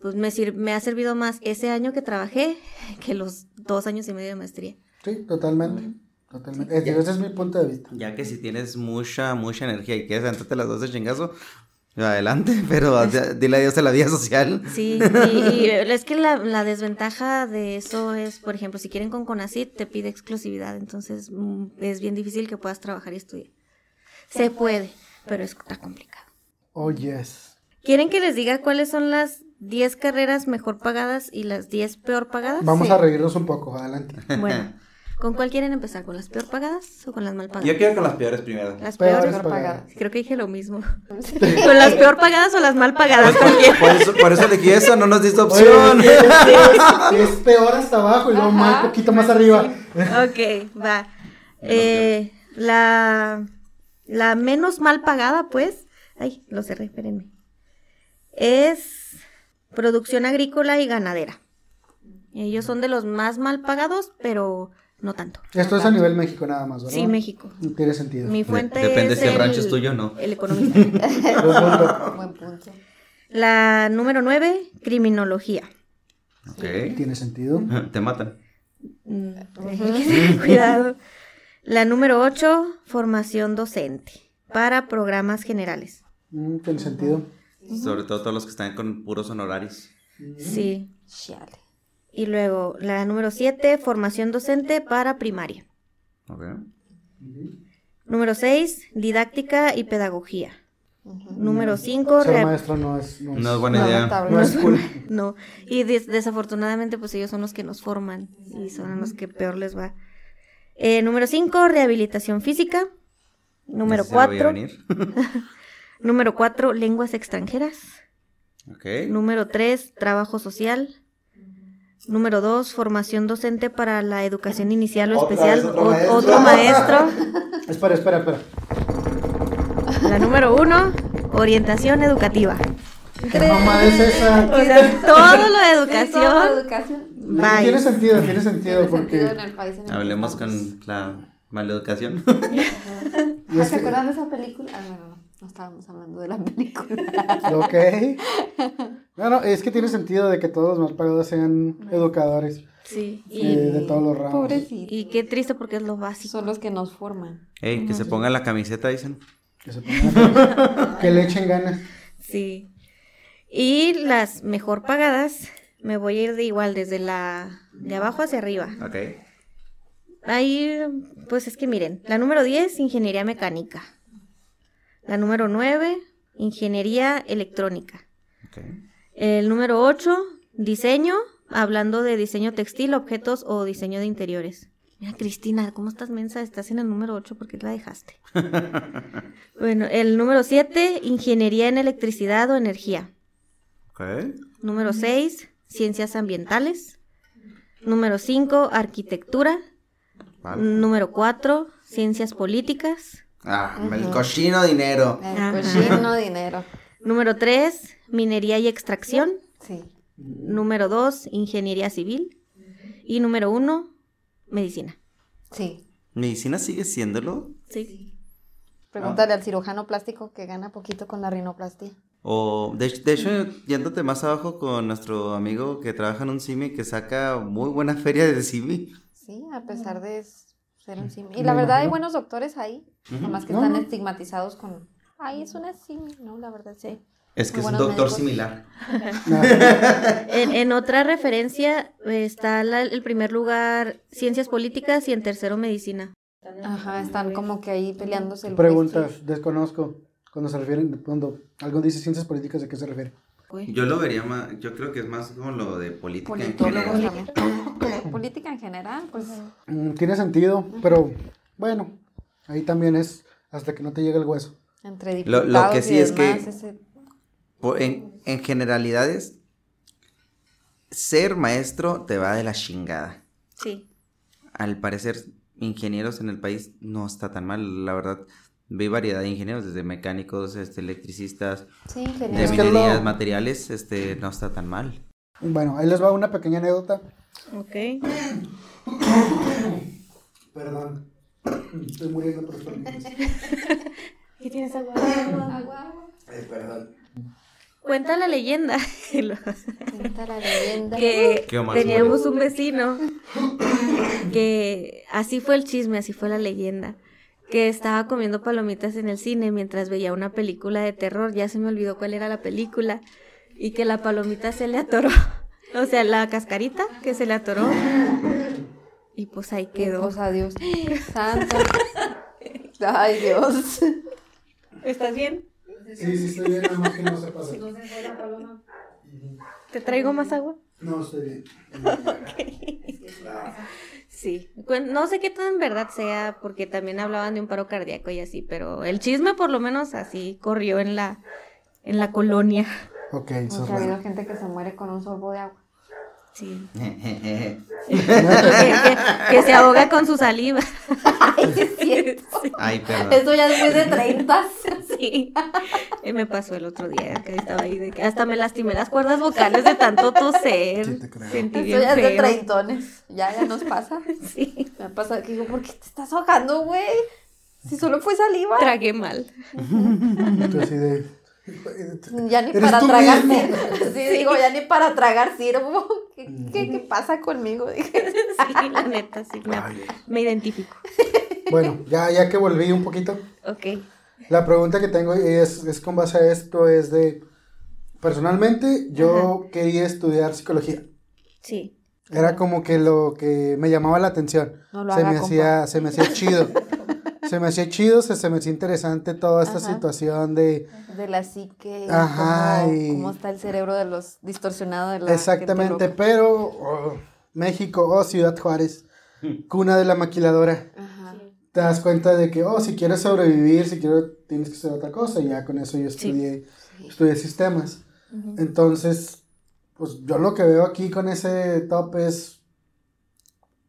pues me, me ha servido más ese año que trabajé que los dos años y medio de maestría. Sí, totalmente. Totalmente. ese es mi punto de vista. Ya que si tienes mucha, mucha energía y quieres sentarte las dos de chingazo, adelante, pero dile adiós a la vida social. Sí, y, es que la, la, desventaja de eso es, por ejemplo, si quieren con Conacit, te pide exclusividad, entonces mm, es bien difícil que puedas trabajar y estudiar. Se puede, pero está complicado. Oh, yes. ¿Quieren que les diga cuáles son las 10 carreras mejor pagadas y las 10 peor pagadas. Vamos a reírnos un poco, adelante. Bueno, ¿con cuál quieren empezar? ¿Con las peor pagadas o con las mal pagadas? Yo quiero con las peores primero. Las peores, pagadas. Creo que dije lo mismo. ¿Con las peor pagadas o las mal pagadas? Pues, por, eso, por eso elegí eso, no nos diste opción. es, peor hasta abajo y luego un poquito más arriba. Ok, va. Eh, la, la menos mal pagada, pues. Ay, lo cerré, espérenme. Es producción agrícola y ganadera. Ellos son de los más mal pagados, pero no tanto. Esto es a nivel México nada más, ¿verdad? Sí, México. Tiene sentido. Mi fuente depende es si el rancho es tuyo o no. El economista. Buen punto. La número 9, criminología. Ok. Tiene sentido. Te matan. Mm, cuidado. La número 8, formación docente para programas generales. Mm, tiene sentido. Sobre todo todos los que están con puros honorarios. Sí. Chale. Y luego la número 7, formación docente para primaria. Ok. Número 6, didáctica y pedagogía. Número 5, Ser maestro no es, no es, No es buena idea. no es cool. No, y des- desafortunadamente pues ellos son los que nos forman y son los que peor les va. Eh, número 5, rehabilitación física. Número Ese se lo voy a 4, venir. número 4, lenguas extranjeras. Ok. Número 3, trabajo social. Número 2, formación docente para la educación inicial o especial. otro maestro. otro maestro. Espera, espera, espera. La número 1, orientación educativa. ¿Qué mamá es esa? O sea, todo lo de educación. educación. Bye. Tiene sentido, tiene sentido Tiene porque sentido en el país en el que Hablemos con la maleducación. y Ah, ¿Se acuerdan de esa película? Ah, no, no estábamos hablando de la película. Ok. No, no, es que tiene sentido de que todos los mal pagados sean educadores Sí, eh, y, de todos los ramos. Pobrecito. y qué triste porque es lo básico. Son los que nos forman. Ey, que se ponga la camiseta, dicen. Que, se pongan- que le echen ganas. Sí. Y las mejor pagadas, me voy a ir de igual, desde la de abajo hacia arriba. Ok. Ahí, pues es que miren, la número 10, ingeniería mecánica. La número 9, ingeniería electrónica. El número 8, diseño, hablando de diseño textil, objetos o diseño de interiores. Mira, Cristina, ¿cómo estás mensa? Estás en el número 8 porque la dejaste. bueno, el número 7, ingeniería en electricidad o energía. Ok. Número 6, ciencias ambientales. Número 5, arquitectura. Vale. Número 4, ciencias políticas. Ah, el cochino dinero. El cochino dinero. Número 3, minería y extracción. Sí. Número 2, ingeniería civil. Y número 1, medicina. Sí. ¿Medicina sigue siéndolo? Sí. Pregúntale al cirujano plástico que gana poquito con la rinoplastia. O, de, de hecho, yéndote más abajo con nuestro amigo que trabaja en un CIMI que saca muy buena feria de CIMI. Sí, a pesar de ser un simi. Y la verdad hay buenos doctores ahí, nomás que No, están no. estigmatizados con, ay, es una simi, no, la verdad sí. Es que es un doctor médicos. similar. En, en otra referencia eh, está la- el primer lugar ciencias políticas y en tercero medicina. Ajá, están como que ahí peleándose el Preguntas, puesto. desconozco. Cuando se refieren, cuando algo dice ciencias políticas, ¿de qué se refiere? Yo lo vería más, yo creo que es más como lo de política en general. también. Política en general, pues Mm, tiene sentido, pero bueno, ahí también es hasta que no te llegue el hueso. entre Lo- diputados lo que sí y es que- ese- En, en generalidades, ser maestro te va de la chingada. Sí. Al parecer, ingenieros en el país no está tan mal, la verdad. Vi variedad de ingenieros, desde mecánicos, este, electricistas, Sí, de ingeniero. Es que minerías, lo- materiales, este, no está tan mal. Bueno, ahí les va una pequeña anécdota. Ok. Perdón. Estoy muriendo por. ¿Qué tienes agua? Ay, perdón. Cuenta la leyenda Cuenta la leyenda. que teníamos un vecino que así fue el chisme, así fue la leyenda, que estaba comiendo palomitas en el cine mientras veía una película de terror, ya se me olvidó cuál era la película, y que la palomita se le atoró, o sea, la cascarita que se le atoró, y pues ahí quedó. Pues adiós. Santa. Ay, Dios. ¿Estás bien? Sí, sí, estoy bien, nada más que no se pase. ¿Te traigo más agua? No, estoy bien. Sí, no sé qué tan verdad sea, porque también hablaban de un paro cardíaco y así, pero el chisme por lo menos así corrió en la, en la colonia. Ok, eso sea, ha habido gente que se muere con un sorbo de agua. Sí. que, que- que se ahoga con su saliva. Ay, es cierto. Ay, perdón. Eso ya después de 30. Sí. Y me pasó el otro día que estaba ahí de que hasta me lastimé las cuerdas vocales de tanto toser. Sí, te creo. Sentí bien ya es de treintones. Ya, ya nos pasa. Sí. Me pasa que digo, ¿por qué te estás ahogando, güey? Si solo fue saliva. Tragué mal. Así de... Ya ni para tragar sirvo. Sí, digo, ya ni para tragar sirvo. ¿Qué, qué, qué pasa conmigo? Dije. Sí, la neta, sí. Me, Ay. me identifico. Bueno, ya, ya que volví un poquito, Ok. la pregunta que tengo es, es con base a esto, es de... Personalmente, yo quería estudiar psicología. Sí. Era como que lo que me llamaba la atención. No lo se, haga, me hacía, se me hacía chido. Se me hacía chido, se, se me hacía interesante toda esta Ajá. situación de... De la psique. Ajá, Cómo, y- cómo está el cerebro de los distorsionado de la Exactamente, pero oh, México, oh Ciudad Juárez, cuna de la maquiladora. Ajá. Te das cuenta de que, oh, si quieres sobrevivir, si quieres, tienes que hacer otra cosa. Y ya con eso yo estudié, estudié sistemas. Entonces, pues yo lo que veo aquí con ese top es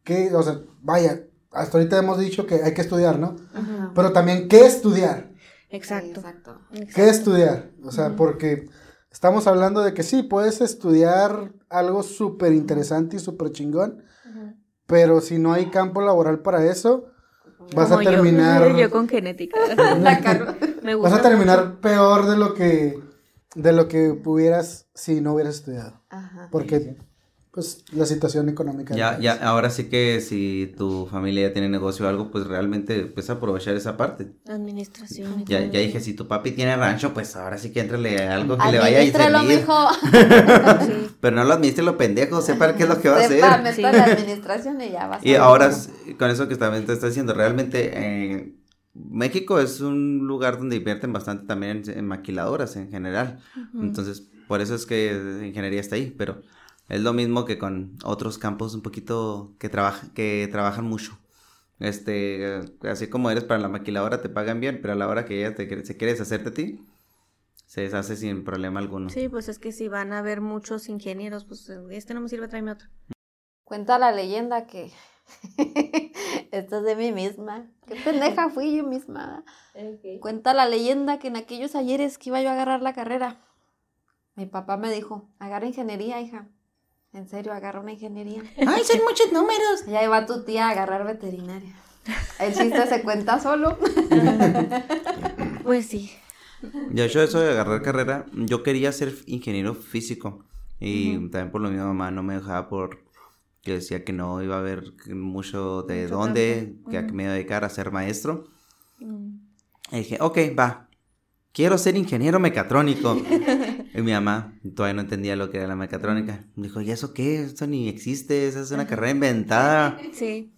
que, o sea, vaya, hasta ahorita hemos dicho que hay que estudiar, ¿no? Ajá. Pero también, ¿qué estudiar? Exacto. Exacto. ¿Qué estudiar? O sea, porque estamos hablando de que sí, puedes estudiar algo súper interesante y súper chingón, pero si no hay campo laboral para eso, vas Como a yo. terminar... Yo, con genética. Me Vas gusta. a terminar peor de lo que de lo que pudieras si no hubieras estudiado. Ajá. Porque pues la situación económica. Ya, ya, ahora sí que si tu familia ya tiene negocio o algo, pues realmente pues aprovechar esa parte. Administración. Ya, ya dije, si tu papi tiene rancho, pues ahora sí que entrele algo que le vaya a mijo. Sí. Pero no lo administre lo pendejo, sepa qué es lo que va a Sepa, hacer. Sí. la administración y ya vas a Y ahora, con eso que también te está diciendo, realmente eh, México es un lugar donde invierten bastante también en, en maquiladoras en general. Entonces, por eso es que ingeniería está ahí, pero es lo mismo que con otros campos un poquito que, trabaja, que trabajan mucho. Este, eh, así como eres para la maquiladora, te pagan bien, pero a la hora que ella te, quiere- se quiere deshacerte de ti, se deshace sin problema alguno. Sí, pues es que si van a haber muchos ingenieros, pues este no me sirve, tráeme otro. Cuenta la leyenda que esto es de mí misma. Qué pendeja fui yo misma. Cuenta la leyenda que en aquellos ayeres que iba yo a agarrar la carrera, mi papá me dijo, agarra ingeniería, hija. En serio, agarra una ingeniería. ¡Ay, son muchos números! Y ahí va tu tía a agarrar veterinaria. El chiste se cuenta solo. Pues sí. De hecho, eso de agarrar carrera, yo quería ser ingeniero físico. Y también por lo mismo mamá no me dejaba por que decía que no iba a haber mucho de Mucho dónde, que a Ujú. qué me iba a dedicar a ser maestro. Mm. Y dije, ok, va, quiero ser ingeniero mecatrónico. y mi mamá todavía no entendía lo que era la mecatrónica. Me dijo, ¿y eso qué? Eso ni existe, esa es una carrera inventada. Sí.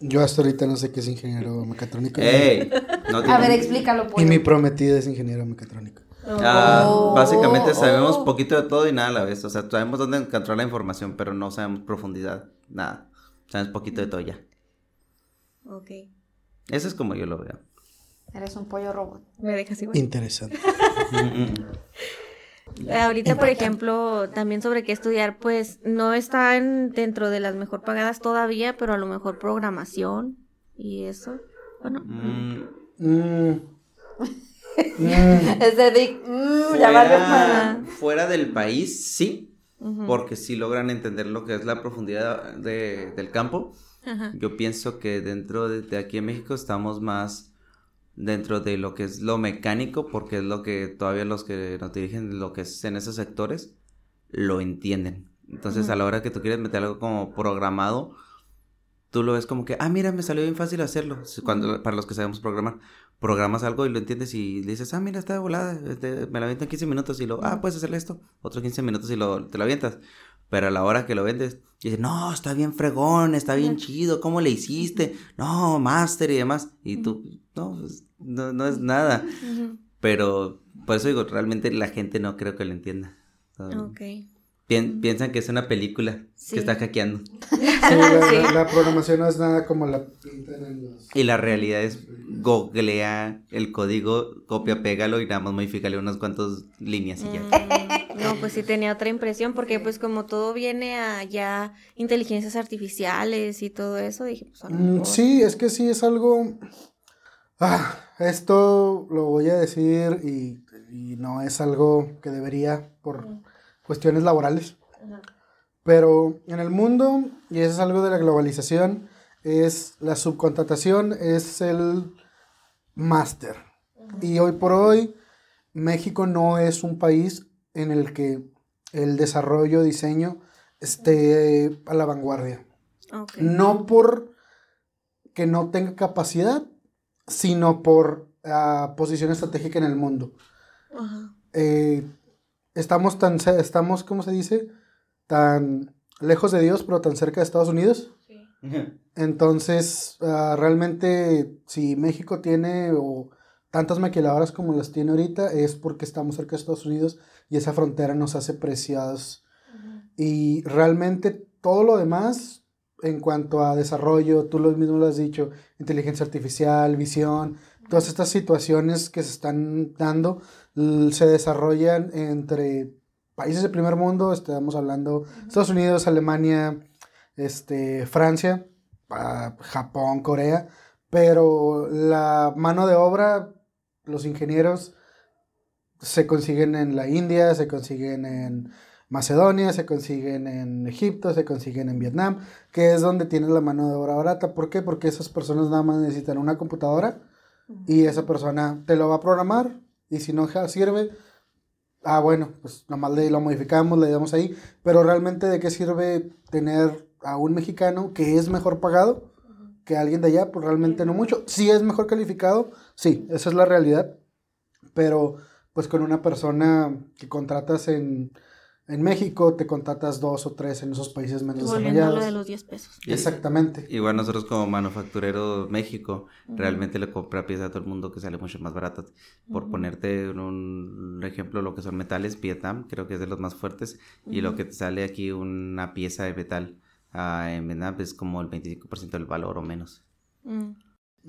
Yo hasta ahorita no sé qué es ingeniero mecatrónico. ¡Ey! No A ver, explícalo, Y pollo. mi prometida es ingeniero mecatrónico. Ah, Oh, básicamente sabemos oh. poquito de todo y nada a la vez. O sea, sabemos dónde encontrar la información, pero no sabemos profundidad. Nada. Sabemos poquito de todo ya. Ok. Eso es como yo lo veo. Eres un pollo robot. Me dejas igual. Interesante. Mm. Ahorita, por ejemplo, también sobre qué estudiar, pues no está en- dentro de las mejor pagadas todavía, pero a lo mejor programación y eso. Bueno, Mm, Mm. Mm. Es de Dick. Mm, fuera, para. fuera del país, sí. Porque sí logran entender lo que es la profundidad de- del campo. Ajá. Yo pienso que dentro de, de aquí en México estamos más dentro de lo que es lo mecánico, porque es lo que todavía los que nos dirigen, lo que es en esos sectores, lo entienden. Entonces, a la hora que tú quieres meter algo como programado, tú lo ves como que, ah, mira, me salió bien fácil hacerlo. Cuando, para los que sabemos programar, programas algo y lo entiendes y dices, ah, mira, está de volada, este, me la aviento en 15 minutos y lo, ah, puedes hacerle esto, otros 15 minutos y lo, te lo avientas. Pero a la hora que lo vendes, dices, no, está bien fregón, está bien chido, ¿cómo le hiciste? No, máster y demás. Y tú, no, pues, no, no es nada. Pero por eso digo, realmente la gente no creo que lo entienda. Ok. Pien- piensan que es una película Sí. que está hackeando. Sí, la, Sí. la- la programación no es nada como la pintan en los... Y la realidad es, googlea el código, copia, pégalo y nada más modifícale unas cuantas líneas y ya. Mm, No, pues sí tenía otra impresión porque pues como todo viene a ya inteligencias artificiales y todo eso, dije pues a lo Mm, mejor. sí, es que sí es algo... Ah, esto lo voy a decir y, y no es algo que debería por cuestiones laborales. Pero en el mundo, y eso es algo de la globalización, es la subcontratación, es el máster. Y hoy por hoy, México no es un país en el que el desarrollo, diseño esté a la vanguardia. No por que no tenga capacidad, sino por ah, posición estratégica en el mundo. Ajá. Eh, estamos tan, estamos, ¿cómo se dice? Tan lejos de Dios, pero tan cerca de Estados Unidos. Entonces, ah, realmente, si México tiene o tantas maquiladoras como las tiene ahorita, es porque estamos cerca de Estados Unidos y esa frontera nos hace preciados. Y realmente todo lo demás, en cuanto a desarrollo, tú lo mismo lo has dicho, inteligencia artificial, visión, todas estas situaciones que se están dando, se desarrollan entre países de primer mundo, estamos hablando Estados Unidos, Alemania, este, Francia, ah, Japón, Corea, pero la mano de obra, los ingenieros se consiguen en la India, se consiguen en Macedonia, se consiguen en Egipto, se consiguen en Vietnam, que es donde tienes la mano de obra barata. ¿Por qué? Porque esas personas nada más necesitan una computadora y esa persona te lo va a programar y si no sirve, ah, bueno, pues nomás lo modificamos, le damos ahí, pero realmente de qué sirve tener a un mexicano que es mejor pagado que alguien de allá, pues realmente no mucho. Sí es mejor calificado, sí, esa es la realidad, pero pues con una persona que contratas en, en México, te contratas dos o tres en esos países menos Volviendo a lo de desarrollados. los 10 pesos. Exactamente. Igual nosotros como manufacturero México, realmente le compra pieza a todo el mundo que sale mucho más barato. Por ponerte un, ejemplo, lo que son metales, Vietnam, creo que es de los más fuertes. Y lo que te sale aquí una pieza de metal ah, en Vietnam es como el 25% del valor o menos. Mm.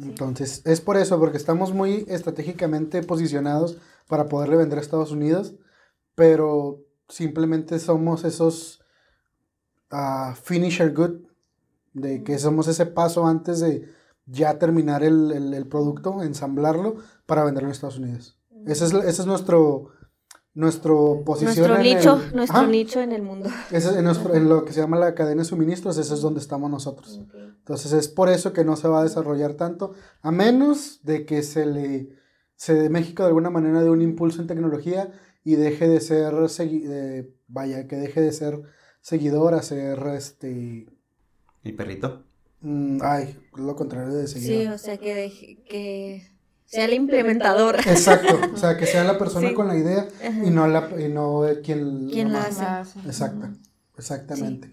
Entonces, es por eso, porque estamos muy estratégicamente posicionados para poderle vender a Estados Unidos, pero simplemente somos esos ah, finisher good, de que somos ese paso antes de ya terminar el, el- el producto, ensamblarlo para venderlo en Estados Unidos. Ese es, ese es nuestro, nuestro posición. Nuestro en el- nicho, nuestro nicho en el mundo. Ese es en, nuestro- en lo que se llama la cadena de suministros, ese es donde estamos nosotros. Entonces es por eso que no se va a desarrollar tanto, a menos de que se le se de México de alguna manera de un impulso en tecnología y deje de ser de- vaya, que deje de ser seguidor a ser este ¿Mi perrito? mm, ay, lo contrario de Sí, seguidor. o sea, que, deje- que sea el implementador. Exacto, o sea, que sea la persona Sí. con la idea y no la y no quien ¿Quién la hace? Sí. Exacto, exactamente.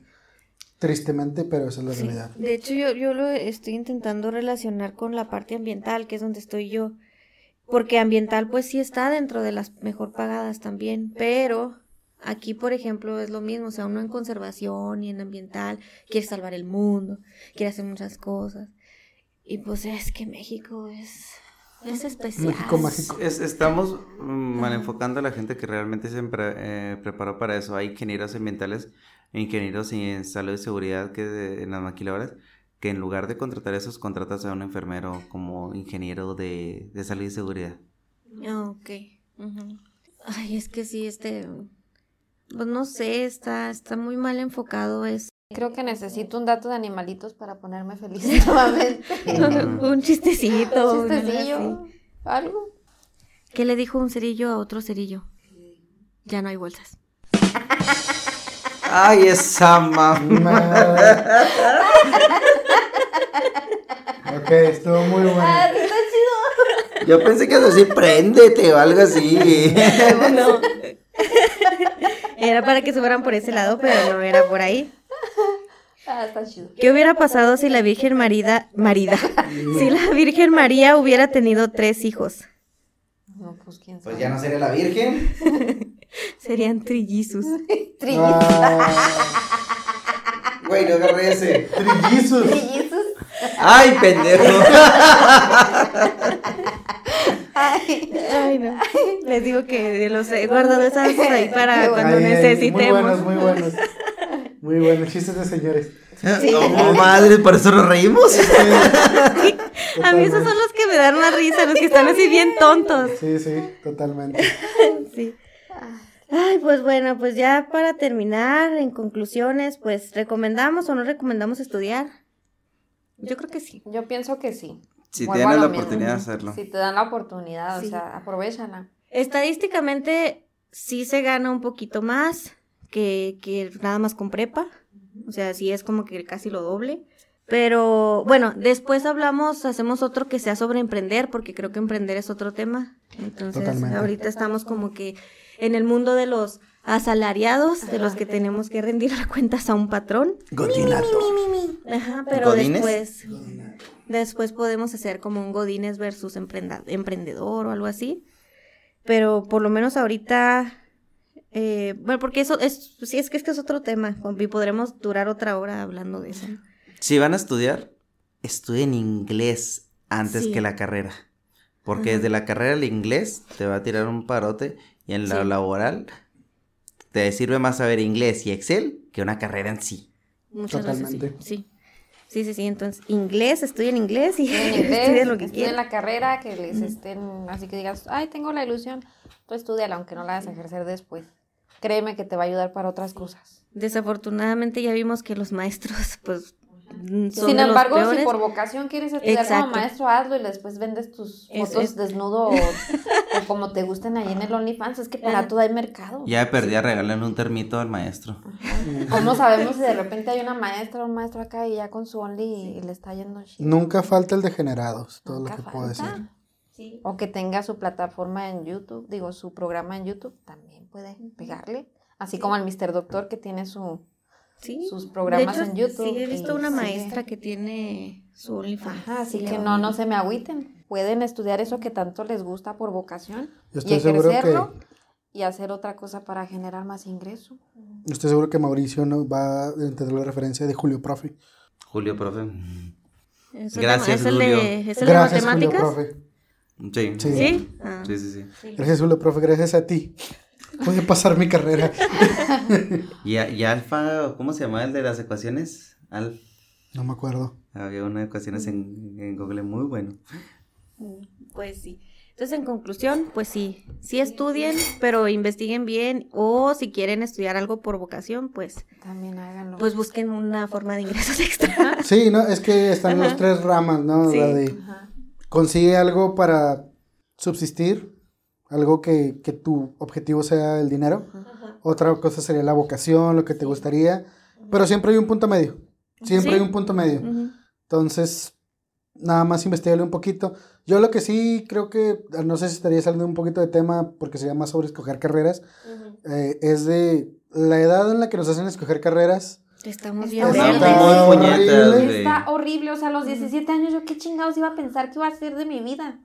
Tristemente, pero esa es la Sí. realidad. De hecho, yo, yo lo estoy intentando relacionar con la parte ambiental, que es donde estoy yo. Porque ambiental, pues sí está dentro de las mejor pagadas también. Pero aquí, por ejemplo, es lo mismo. O sea, uno en conservación y en ambiental quiere salvar el mundo, quiere hacer muchas cosas. Y pues es que México es, es especial. México mágico. Es- estamos mm, mal enfocando a la gente que realmente se pre- eh, preparó para eso. Hay ingenieros ambientales, ingenieros en salud y seguridad que de- en las maquiladoras, que en lugar de contratar esos, contratas a un enfermero como ingeniero de, de salud y seguridad. Ah, ok. Ay, es que sí, este. Pues no sé, está, está muy mal enfocado eso. Creo que necesito un dato de animalitos para ponerme feliz nuevamente. un chistecito. Un chistecillo, algo. ¿Qué le dijo un cerillo a otro cerillo? Ya no hay bolsas. ¡Ay, esa mamá! ok, estuvo muy bueno. Yo pensé que ibas a decir préndete o algo así. No. Era para que se fueran por ese lado, pero no era por ahí. Ah, está chido. ¿Qué hubiera pasado si la Virgen Marida, Marida, si la Virgen María hubiera tenido tres hijos? No, pues quién sabe. Pues ya no sería la virgen. Serían trillizos. Trillizos. Ah, Güey, no agarré ese. trillizos. Trillizos. ¡Ay, pendejo! Ay, no. Les digo que los he guardado esas ahí para cuando Ay, ay, necesitemos. Muy buenos, muy buenos. Muy buenos, chistes de señores. ¡Oh, madre! ¿Por eso nos reímos? A mí esos son los que me dan más risa, los que están así bien tontos. Sí, sí, totalmente. Sí. Ay, pues bueno, pues ya para terminar, en conclusiones, pues ¿recomendamos o no recomendamos estudiar? Yo creo que sí. Yo pienso que sí. Si Vuelvo la oportunidad de hacerlo. Si te dan la oportunidad, Sí. o sea, aprovechala. Estadísticamente sí se gana un poquito más que, que nada más con prepa. O sea, sí es como que casi lo doble. Pero bueno, después hablamos, hacemos otro que sea sobre emprender, porque creo que emprender es otro tema. Entonces, Totalmente. ahorita estamos como que en el mundo de los asalariados, de los que tenemos que rendir cuentas a un patrón. Ajá, pero ¿Godines? después, después podemos hacer como un Godines versus emprendedor o algo así. Pero por lo menos ahorita, eh, bueno, porque eso es, sí, es que es que es otro tema, y podremos durar otra hora hablando de eso. Si van a estudiar, estudien inglés antes Sí. que la carrera. Porque Ajá. desde la carrera el inglés te va a tirar un parote y en la Sí. laboral te sirve más saber inglés y Excel que una carrera en sí. Muchas veces Totalmente. sí. sí. Sí, sí, sí, entonces inglés, estudien inglés y estudien lo que estudien quieran. la carrera, que les estén, así que digas, ay, tengo la ilusión, tú estudiala, aunque no la vas a ejercer después. Créeme que te va a ayudar para otras cosas. Desafortunadamente ya vimos que los maestros, pues, Sin de los embargo, si por vocación quieres estudiar Exacto. como maestro, hazlo y después vendes tus Es- fotos es- desnudo o, o como te gusten ahí en el OnlyFans. Es que para todo hay mercado. Ya de perdida, regalan un termito al maestro. ¿Cómo sabemos si de repente hay una maestra o un maestro acá y ya con su Only y, le está yendo chido? Nunca falta el degenerado, es todo Nunca lo que puedo decir. Sí. O que tenga su plataforma en YouTube, digo, su programa en YouTube, también puede pegarle. Así como el Mr. Doctor que tiene su, Sí. sus programas De hecho, en YouTube. Sí, he visto y una maestra que tiene su OnlyFans. Ajá, así Sí, que no, no se me agüiten. Pueden estudiar eso que tanto les gusta por vocación y estoy seguro ejercerlo que y hacer otra cosa para generar más ingreso. yo estoy seguro que Mauricio no va a entender la referencia de Julio Profe. Julio, profe. Es el Gracias, de- es el Julio. de, es el de Gracias, Julio matemáticas. Profe. Sí. Sí. ¿Sí? Ah. Sí, sí, sí. Gracias, Julio Profe, gracias a ti. Pude pasar mi carrera. Y, y Alfa, ¿cómo se llamaba el de las ecuaciones? Alfa. No me acuerdo. Había una de ecuaciones en, en Google muy bueno. Pues sí. Entonces, en conclusión, pues sí, sí estudien, pero investiguen bien o si quieren estudiar algo por vocación, pues, También háganlo. pues busquen una forma de ingresos extra. Sí, no, es que están las tres ramas, ¿no? Sí. La de Ajá. consigue algo para subsistir, algo que, que tu objetivo sea el dinero. Otra cosa sería la vocación, lo que te gustaría, pero siempre hay un punto medio. Siempre Sí. hay un punto medio. Entonces, nada más investigarle un poquito. Yo lo que sí creo que, no sé si estaría saliendo un poquito de tema, porque sería más sobre escoger carreras, eh, es de la edad en la que nos hacen escoger carreras. Estamos Está bien horrible. horrible. Está horrible, o sea, a los 17 años yo qué chingados iba a pensar que iba a hacer de mi vida.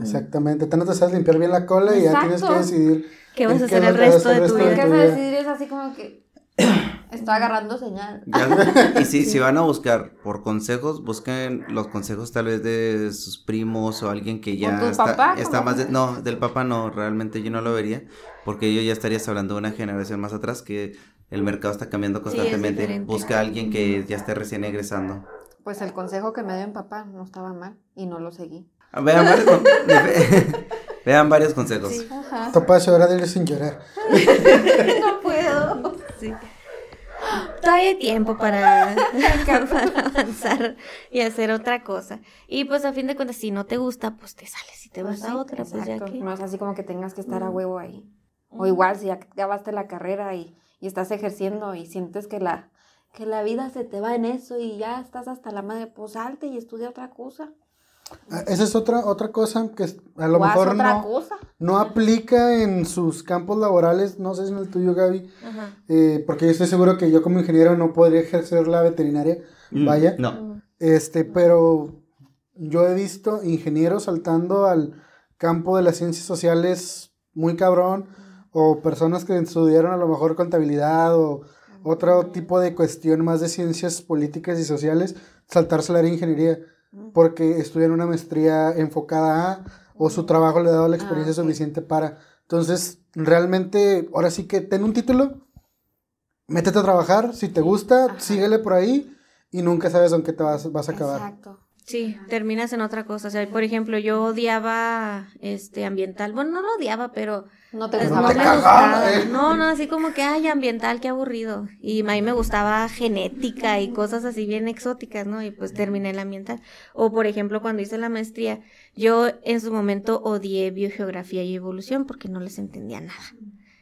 Exactamente. Tú no te sabes limpiar bien la cola y ya tienes que decidir. ¿Qué vas a qué hacer el resto de tu vida? tu vas a decidir es así como que estoy agarrando señal. Ya- y si, si van a buscar por consejos, busquen los consejos tal vez de sus primos o alguien que ya tu está, papá, está más de- no, del papá no, realmente yo no lo vería, porque yo ya estarías hablando de una generación más atrás que el mercado está cambiando constantemente. diferente. Busca a alguien que ya esté recién egresando. Pues el consejo que me dio mi papá no estaba mal y no lo seguí. Vean varios, con- vean varios consejos. Ajá. Topacio, ahora dile sin llorar. No puedo. Sí. Todavía hay tiempo para, para avanzar y hacer otra cosa. Y pues a fin de cuentas, si no te gusta, pues te sales y te vas a otra, pues ya que. No es así como que tengas que estar a huevo ahí. O igual si ya acabaste la carrera y, y estás ejerciendo y sientes que la, que la vida se te va en eso y ya estás hasta la madre, pues salte y estudia otra cosa. Ah, Esa es otra, otra cosa que a lo mejor otra no, cosa. no aplica en sus campos laborales, no sé si en el tuyo, Gaby, eh, porque yo estoy seguro que yo como ingeniero no podría ejercer la veterinaria, Mm, vaya, No. este, pero yo he visto ingenieros saltando al campo de las ciencias sociales muy cabrón, o personas que estudiaron a lo mejor contabilidad o otro tipo de cuestión más de ciencias políticas y sociales, saltarse la área de ingeniería, porque estudian una maestría enfocada a, o su trabajo le ha dado la experiencia Ah, ok. suficiente para. Entonces, realmente, ahora sí que ten un título, métete a trabajar, si te gusta, Ajá. síguele por ahí y nunca sabes en qué te vas, vas a acabar. Exacto. Sí, terminas en otra cosa. O sea, por ejemplo, yo odiaba este ambiental. Bueno, no lo odiaba, pero No te pues, no te me cagaba, gustaba. ¿eh? No, no, así como que, ay, ambiental, qué aburrido. Y a mí me gustaba genética y cosas así bien exóticas, ¿no? Y pues terminé en la ambiental. O, por ejemplo, cuando hice la maestría, yo en su momento odié biogeografía y evolución porque no les entendía nada.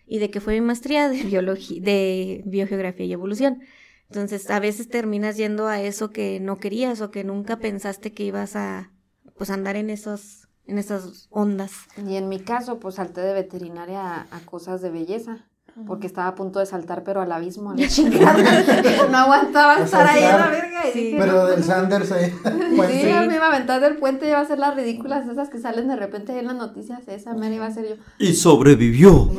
Y de que fue mi maestría de biología, de biogeografía y evolución. Entonces, a veces terminas yendo a eso que no querías o que nunca pensaste que ibas a, pues, andar en esos, en esas ondas. Y en mi caso, pues salté de veterinaria a, a cosas de belleza. Porque estaba a punto de saltar, pero al abismo, a la chingada. no aguantaba O estar ahí a la verga. Y Sí. dije, Pero no, del pues, Sanders ahí. Sí, pues, yo me iba a aventar del puente y iba a hacer las ridículas esas que salen de repente en las noticias. Esa mera iba a ser yo. Y sobrevivió.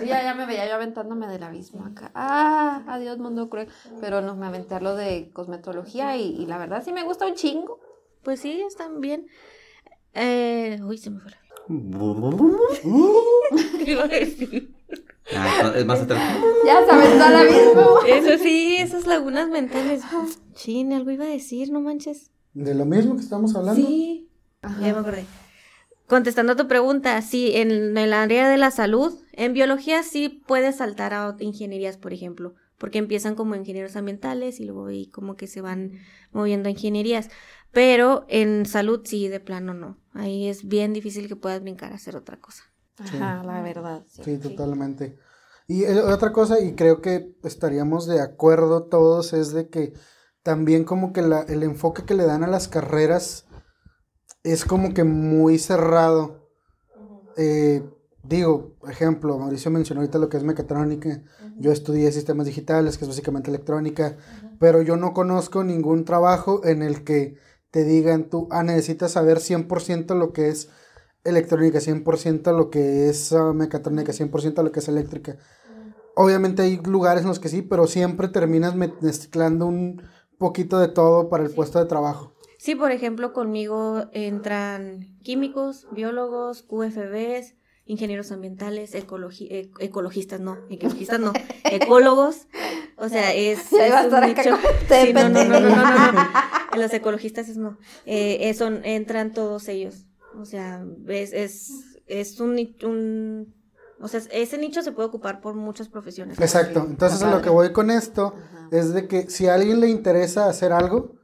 Sí, ya, ya me veía yo aventándome del abismo acá. Ah, adiós mundo cruel. Pero no, me aventé a lo de cosmetología y, y la verdad sí me gusta un chingo. Pues sí, están bien. Eh, uy, se me fue la... ¿Qué iba a decir? Ah, no, es más atrás. Ya se aventó al abismo. Eso sí, esas lagunas mentales. Chin, algo iba a decir, no manches. De lo mismo que estamos hablando. Sí, ya me acordé. Contestando a tu pregunta, sí, en el área de la salud, en biología sí puedes saltar a ingenierías, por ejemplo, porque empiezan como ingenieros ambientales y luego ahí como que se van moviendo a ingenierías. Pero en salud sí, de plano no. Ahí es bien difícil que puedas brincar a hacer otra cosa. Ajá, la verdad. Sí, Sí, totalmente. Y el- otra cosa, y creo que estaríamos de acuerdo todos, es de que también como que la- el enfoque que le dan a las carreras es como que muy cerrado. Eh, digo, ejemplo, Mauricio mencionó ahorita lo que es mecatrónica. Yo estudié sistemas digitales, que es básicamente electrónica, pero yo no conozco ningún trabajo en el que te digan tú, ah, necesitas saber 100% lo que es electrónica, 100% lo que es ah, mecatrónica, 100% lo que es eléctrica. Obviamente hay lugares en los que sí, pero siempre terminas mezclando un poquito de todo para el puesto de trabajo. Sí, por ejemplo, conmigo entran químicos, biólogos, QFBs, ingenieros ambientales, ecologi- e- ecologistas, no, ecologistas no, ecólogos. O sea, es, Ya iba a es un estar acá nicho- como te Sí, no, no, no, no, no, no, pendeja. no. En los ecologistas es no. Eh, eh, son- entran todos ellos. O sea, es, es, es un, o sea, ese nicho se puede ocupar por muchas profesiones. Exacto. Entonces a lo que voy con esto Ajá. es de que si a alguien le interesa hacer algo,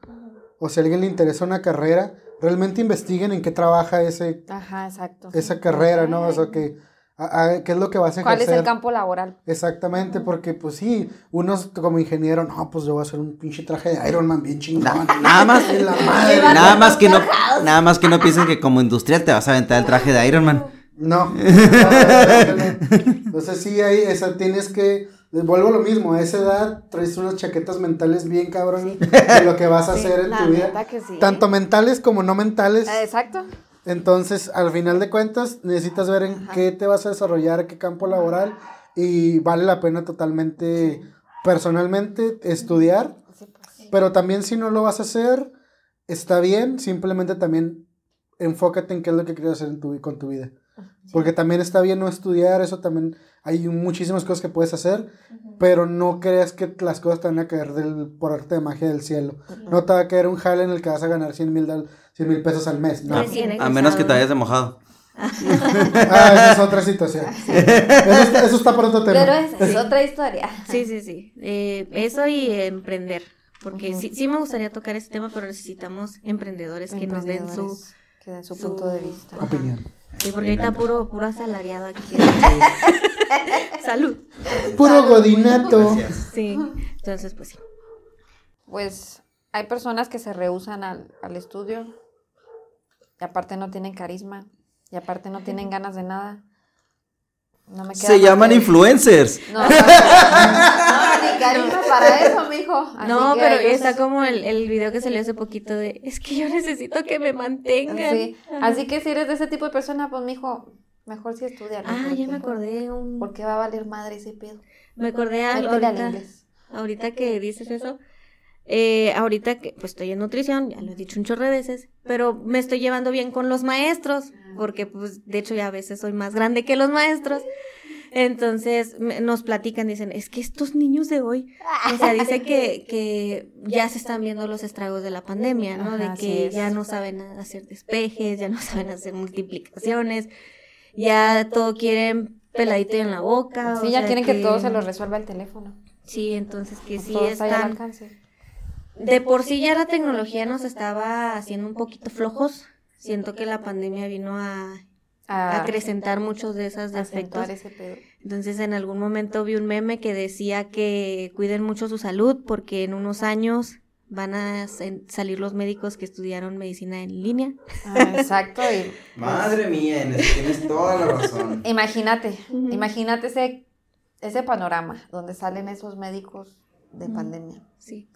o si a alguien le interesa una carrera, realmente investiguen en qué trabaja ese, Ajá, exacto. esa carrera, ¿no? O sea, que, a- a- qué es lo que vas a ¿Cuál es ejercer. el campo laboral? Exactamente, porque pues sí, unos como ingeniero, no, pues yo voy a hacer un pinche traje de Iron Man bien chingón. Nada más, Y la madre. nada más que no, nada más que no piensen que como industrial te vas a aventar el traje de Iron Man. No. no, no, no, no. Entonces sí, ahí esa tienes que, vuelvo a lo mismo, a esa edad traes unas chaquetas mentales bien cabrón de lo que vas a hacer en La tu vida. neta que sí. Tanto mentales como no mentales. Eh, Exacto. Entonces, al final de cuentas, necesitas ver en qué te vas a desarrollar, qué campo laboral, y vale la pena totalmente, personalmente, estudiar, Sí, pues, sí. pero también si no lo vas a hacer, está bien, simplemente también enfócate en qué es lo que quieres hacer en tu, con tu vida. Porque también está bien no estudiar, eso también hay muchísimas cosas que puedes hacer, pero no creas que las cosas te van a caer del, por arte de magia del cielo. No te va a caer un jale en el que vas a ganar 100 mil pesos al mes. No. Recién A menos que te vayas de mojado. Ah, esa es otra situación. Eso, está, eso está para otro tema. Pero esa es otra historia. Sí, sí, sí. Eh, eso y emprender. Porque sí, sí me gustaría tocar ese tema, pero necesitamos emprendedores que nos den su... Que den su su- punto de vista. Opinión. Sí, porque ahorita puro, puro asalariado aquí. Salud. Puro godinato. Sí. Entonces, pues sí. Pues hay personas que se rehusan al, al estudio y aparte no tienen carisma y aparte no tienen ganas de nada. No me queda Se llaman que- influencers. No, no, no, ni carisma para eso, mijo. Así no, que pero está sé- como el, el video que salió hace poquito de, es que yo necesito que me mantengan. Sí, Así que si eres de ese tipo de persona, pues mijo, mejor si estudia. ¿no? Ah, ya Porque- me acordé un... ¿Por qué va a valer madre ese pedo? Me acordé ahorita, inglés. ahorita que dices eso. Eh, ahorita que pues estoy en nutrición, ya lo he dicho un chorro de veces, pero me estoy llevando bien con los maestros, porque pues de hecho ya a veces soy más grande que los maestros. Entonces me- nos platican, dicen, es que estos niños de hoy, o sea, dice que, que ya se están viendo los estragos de la pandemia, ¿no? Ajá, de que ya no saben hacer despejes, ya no saben hacer multiplicaciones, ya todo quieren peladito en la boca. Sí, ya quieren que... todo se lo resuelva el teléfono. Sí, entonces que sí están... De por sí ya la tecnología nos estaba haciendo un poquito flojos. Siento que la pandemia vino a A acrecentar muchos de esos defectos. acentuar ese pedo. Entonces en algún momento vi un meme que decía que cuiden mucho su salud porque en unos años van a salir los médicos que estudiaron medicina en línea. Ah, exacto. y, Madre mía, tienes toda la razón. Imagínate, imagínate ese, ese panorama donde salen esos médicos de pandemia, Sí.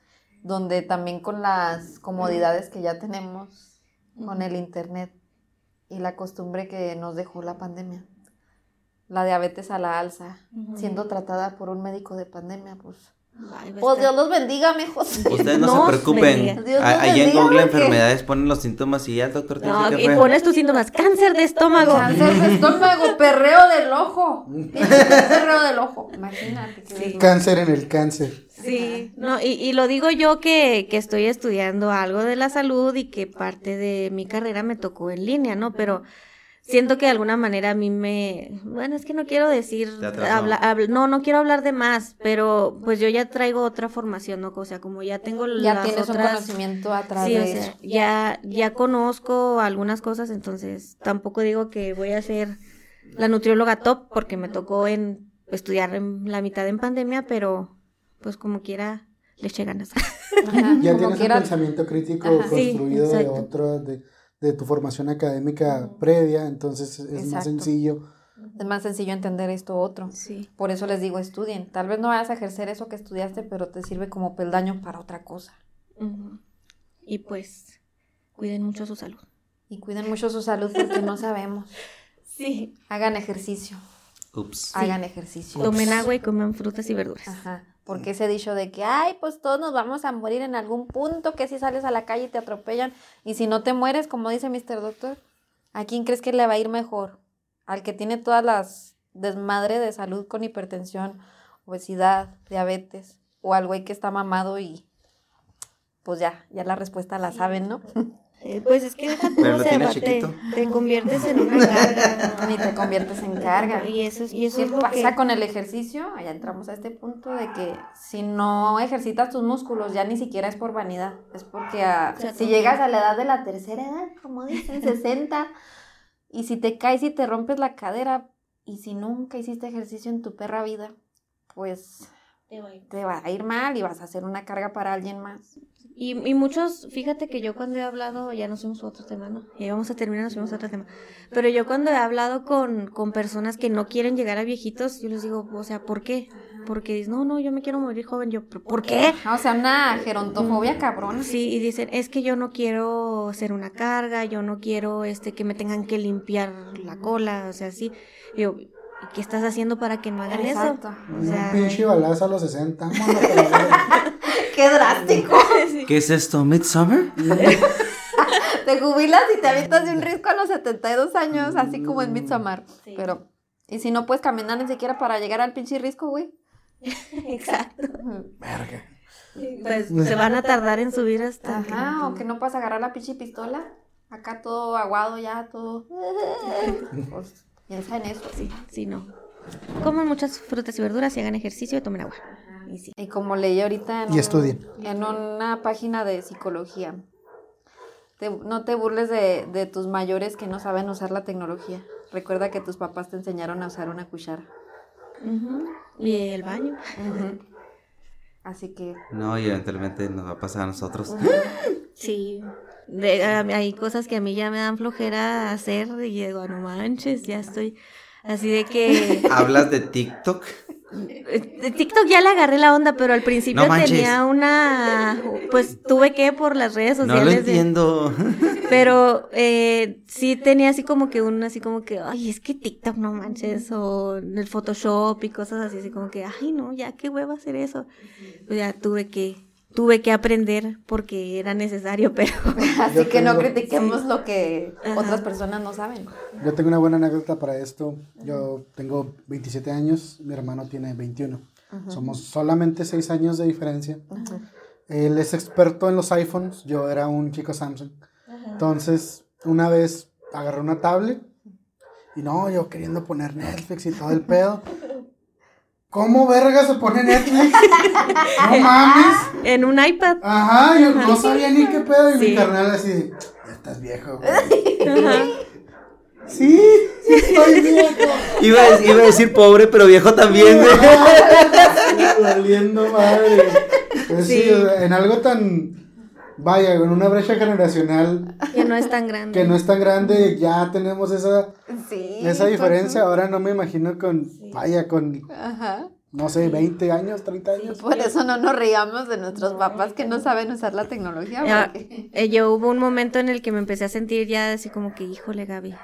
Donde también con las comodidades que ya tenemos, con el internet y la costumbre que nos dejó la pandemia, la diabetes a la alza, siendo tratada por un médico de pandemia, pues, Ay, pues Dios los bendiga, mijos. Ustedes no se preocupen. bendiga. Dios A- nos Ahí en Google porque- enfermedades ponen los síntomas y ya el doctor te dice No, qué y pones tus síntomas, cáncer de estómago. Cáncer de estómago, perreo del ojo. perreo del ojo. Imagínate. Sí. Cáncer en el cáncer. Sí, no, y, y lo digo yo que, que estoy estudiando algo de la salud y que parte de mi carrera me tocó en línea, ¿no? Pero siento que de alguna manera a mí me, bueno, es que no quiero decir, habla- habl- no, no quiero hablar de más, pero pues yo ya traigo otra formación, ¿no? O sea, como ya tengo Ya las tienes un conocimiento atrás Sí, o de sea, eso. ya, ya conozco algunas cosas, entonces tampoco digo que voy a ser la nutrióloga top porque me tocó en estudiar en la mitad en pandemia, pero pues como quiera le eché ganas. Ajá, Ya tienes quiera. un pensamiento crítico Ajá. Sí, construido de otro, de, de tu formación académica previa, entonces es más sencillo. Es más sencillo entender esto otro. Sí. Por eso les digo, estudien. Tal vez no vayas a ejercer eso que estudiaste, pero te sirve como peldaño para otra cosa. Y pues cuiden mucho su salud. Y cuiden mucho su salud porque no sabemos. Sí. Hagan ejercicio. Ups. Hagan ejercicio. Tomen agua y coman frutas y verduras. Ajá. Porque ese dicho de que, ay, pues todos nos vamos a morir en algún punto, que si sales a la calle y te atropellan, y si no te mueres, como dice Mr. Doctor, ¿a quién crees que le va a ir mejor? ¿Al que tiene todas las desmadre de salud con hipertensión, obesidad, diabetes, o al güey que está mamado y pues ya, ya la respuesta la saben, ¿no? Eh, pues es que deja tú, Pero o lo sea, tiene te, chiquito. te conviertes en una carga. Ni te conviertes en carga. Y eso, es- y eso ¿Qué es lo pasa que... con el ejercicio? Allá entramos a este punto de que si no ejercitas tus músculos, ya ni siquiera es por vanidad, es porque O sea, si llegas a la edad de la tercera edad, como dicen, 60, y si te caes y te rompes la cadera, y si nunca hiciste ejercicio en tu perra vida, pues te va a ir mal y vas a hacer una carga para alguien más. Y, y muchos, fíjate que yo cuando he hablado, ya nos fuimos a otro tema, ¿no? Ya vamos a terminar, nos fuimos a otro tema. Pero yo cuando he hablado con, con personas que no quieren llegar a viejitos, yo les digo, o sea, ¿por qué? Porque dicen, no, no, yo me quiero morir joven. Yo, "¿Pero ¿por qué? Ajá, O sea, una gerontofobia cabrón. Sí, y dicen, es que yo no quiero ser una carga, yo no quiero este que me tengan que limpiar la cola, o sea, sí. Y yo, ¿y qué estás haciendo para que no hagan Exacto. eso? O Un sea, pinche balazo a los 60. vámonos a la verga. ¡Qué drástico! ¿Qué es esto? ¿Midsummer? Te jubilas y te avientas de un risco a los 72 años, así como en Midsommar. Sí. Pero, ¿y si no puedes caminar ni siquiera para llegar al pinche risco, güey? exacto. Verga. Pues se van a tardar en subir hasta. Ajá, o que no puedas agarrar la pinche pistola. Acá todo aguado ya, todo. Pues piensa en eso. Sí, sí, no. Coman muchas frutas y verduras y hagan ejercicio y tomen agua. Y sí. Y como leí ahorita en, Y un- estudien. en una página de psicología, te- no te burles de, de tus mayores que no saben usar la tecnología. Recuerda que tus papás te enseñaron a usar una cuchara. Ujú. Y el baño. Así que No, y eventualmente nos va a pasar a nosotros. Sí. De- hay cosas que a mí ya me dan flojera hacer y digo, no manches, ya estoy así de que... ¿Hablas de TikTok? De TikTok ya le agarré la onda, pero al principio No tenía una... Pues tuve que por las redes No sociales. lo de- entiendo. Pero eh, sí tenía así como que un, así como que, ay, es que TikTok no manches, o el Photoshop y cosas así, así como que, ay, no, ya qué hueva hacer eso. Pues ya tuve que tuve que aprender porque era necesario, pero Así Yo que no critiquemos lo que Ajá. otras personas no saben. Yo tengo una buena anécdota para esto. Yo tengo 27 años, mi hermano tiene 21. Somos solamente 6 años de diferencia. Él es experto en los iPhones, yo era un chico Samsung. Entonces, una vez agarré una tablet y no, yo queriendo poner Netflix y todo el pedo. ¿Cómo verga se pone Netflix? No mames. en un iPad. Ajá, yo no sabía ni qué pedo y Sí. mi carnal así, ya estás viejo, güey. Ajá. Sí, sí estoy viejo. Iba a, decir- iba a decir pobre, pero viejo también, güey. Valiendo madre. Pues sí, en algo tan. Vaya, en una brecha generacional Que no es tan grande. que no es tan grande, ya tenemos esa, Sí. esa con diferencia. su- Ahora no me imagino con. Vaya, con. Ajá. No sé, 20 años, 30 años. Por eso no nos riamos de nuestros papás que no saben usar la tecnología. Ya, porque- eh, yo hubo un momento en el que me empecé a sentir ya así como que, híjole, Gaby,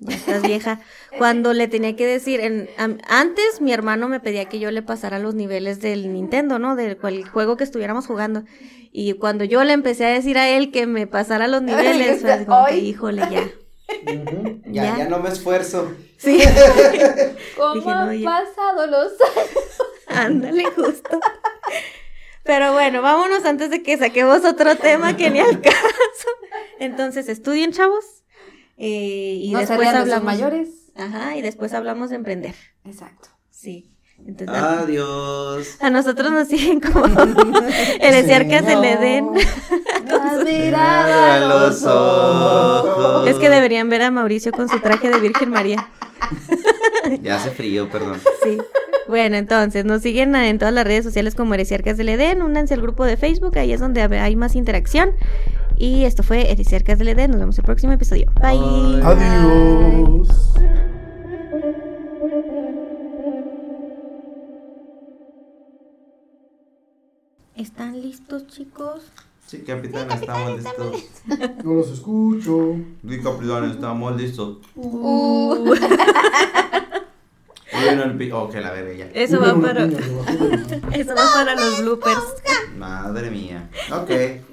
ya estás vieja. Cuando le tenía que decir, en, antes mi hermano me pedía que yo le pasara los niveles del Nintendo, ¿no? Del cual juego que estuviéramos jugando. Y cuando yo le empecé a decir a él que me pasara los niveles, fue como que, híjole, ya. Ya, Ya. ya no me esfuerzo. Sí, ¿Cómo Dije, no, han pasado los ándale, justo. Pero bueno, vámonos antes de que saquemos otro tema que ni al caso. Entonces, estudien, chavos. eh, y no después hablamos. mayores? Ajá, y después hablamos de emprender. Exacto. Sí. Entonces, a- Adiós. a nosotros nos siguen como heresiarcas del Edén. Has Mirada a mirado los ojos. Es que deberían ver a Mauricio con su traje de Virgen María. Ya hace frío, perdón. Sí. Bueno, entonces nos siguen en todas las redes sociales como Heresiarcas del Edén. Únanse al grupo de Facebook, ahí es donde hay más interacción. Y esto fue Heresiarcas del Edén. Nos vemos el próximo episodio. Bye. Bye. ¿Están listos, chicos? Sí, capitán, estamos listos. No los escucho. Sí, capitán, estamos listos. Uh. Bueno, el pi- Oh, que la verga ya. Eso va para, eso va para los bloopers. Madre mía. Ok.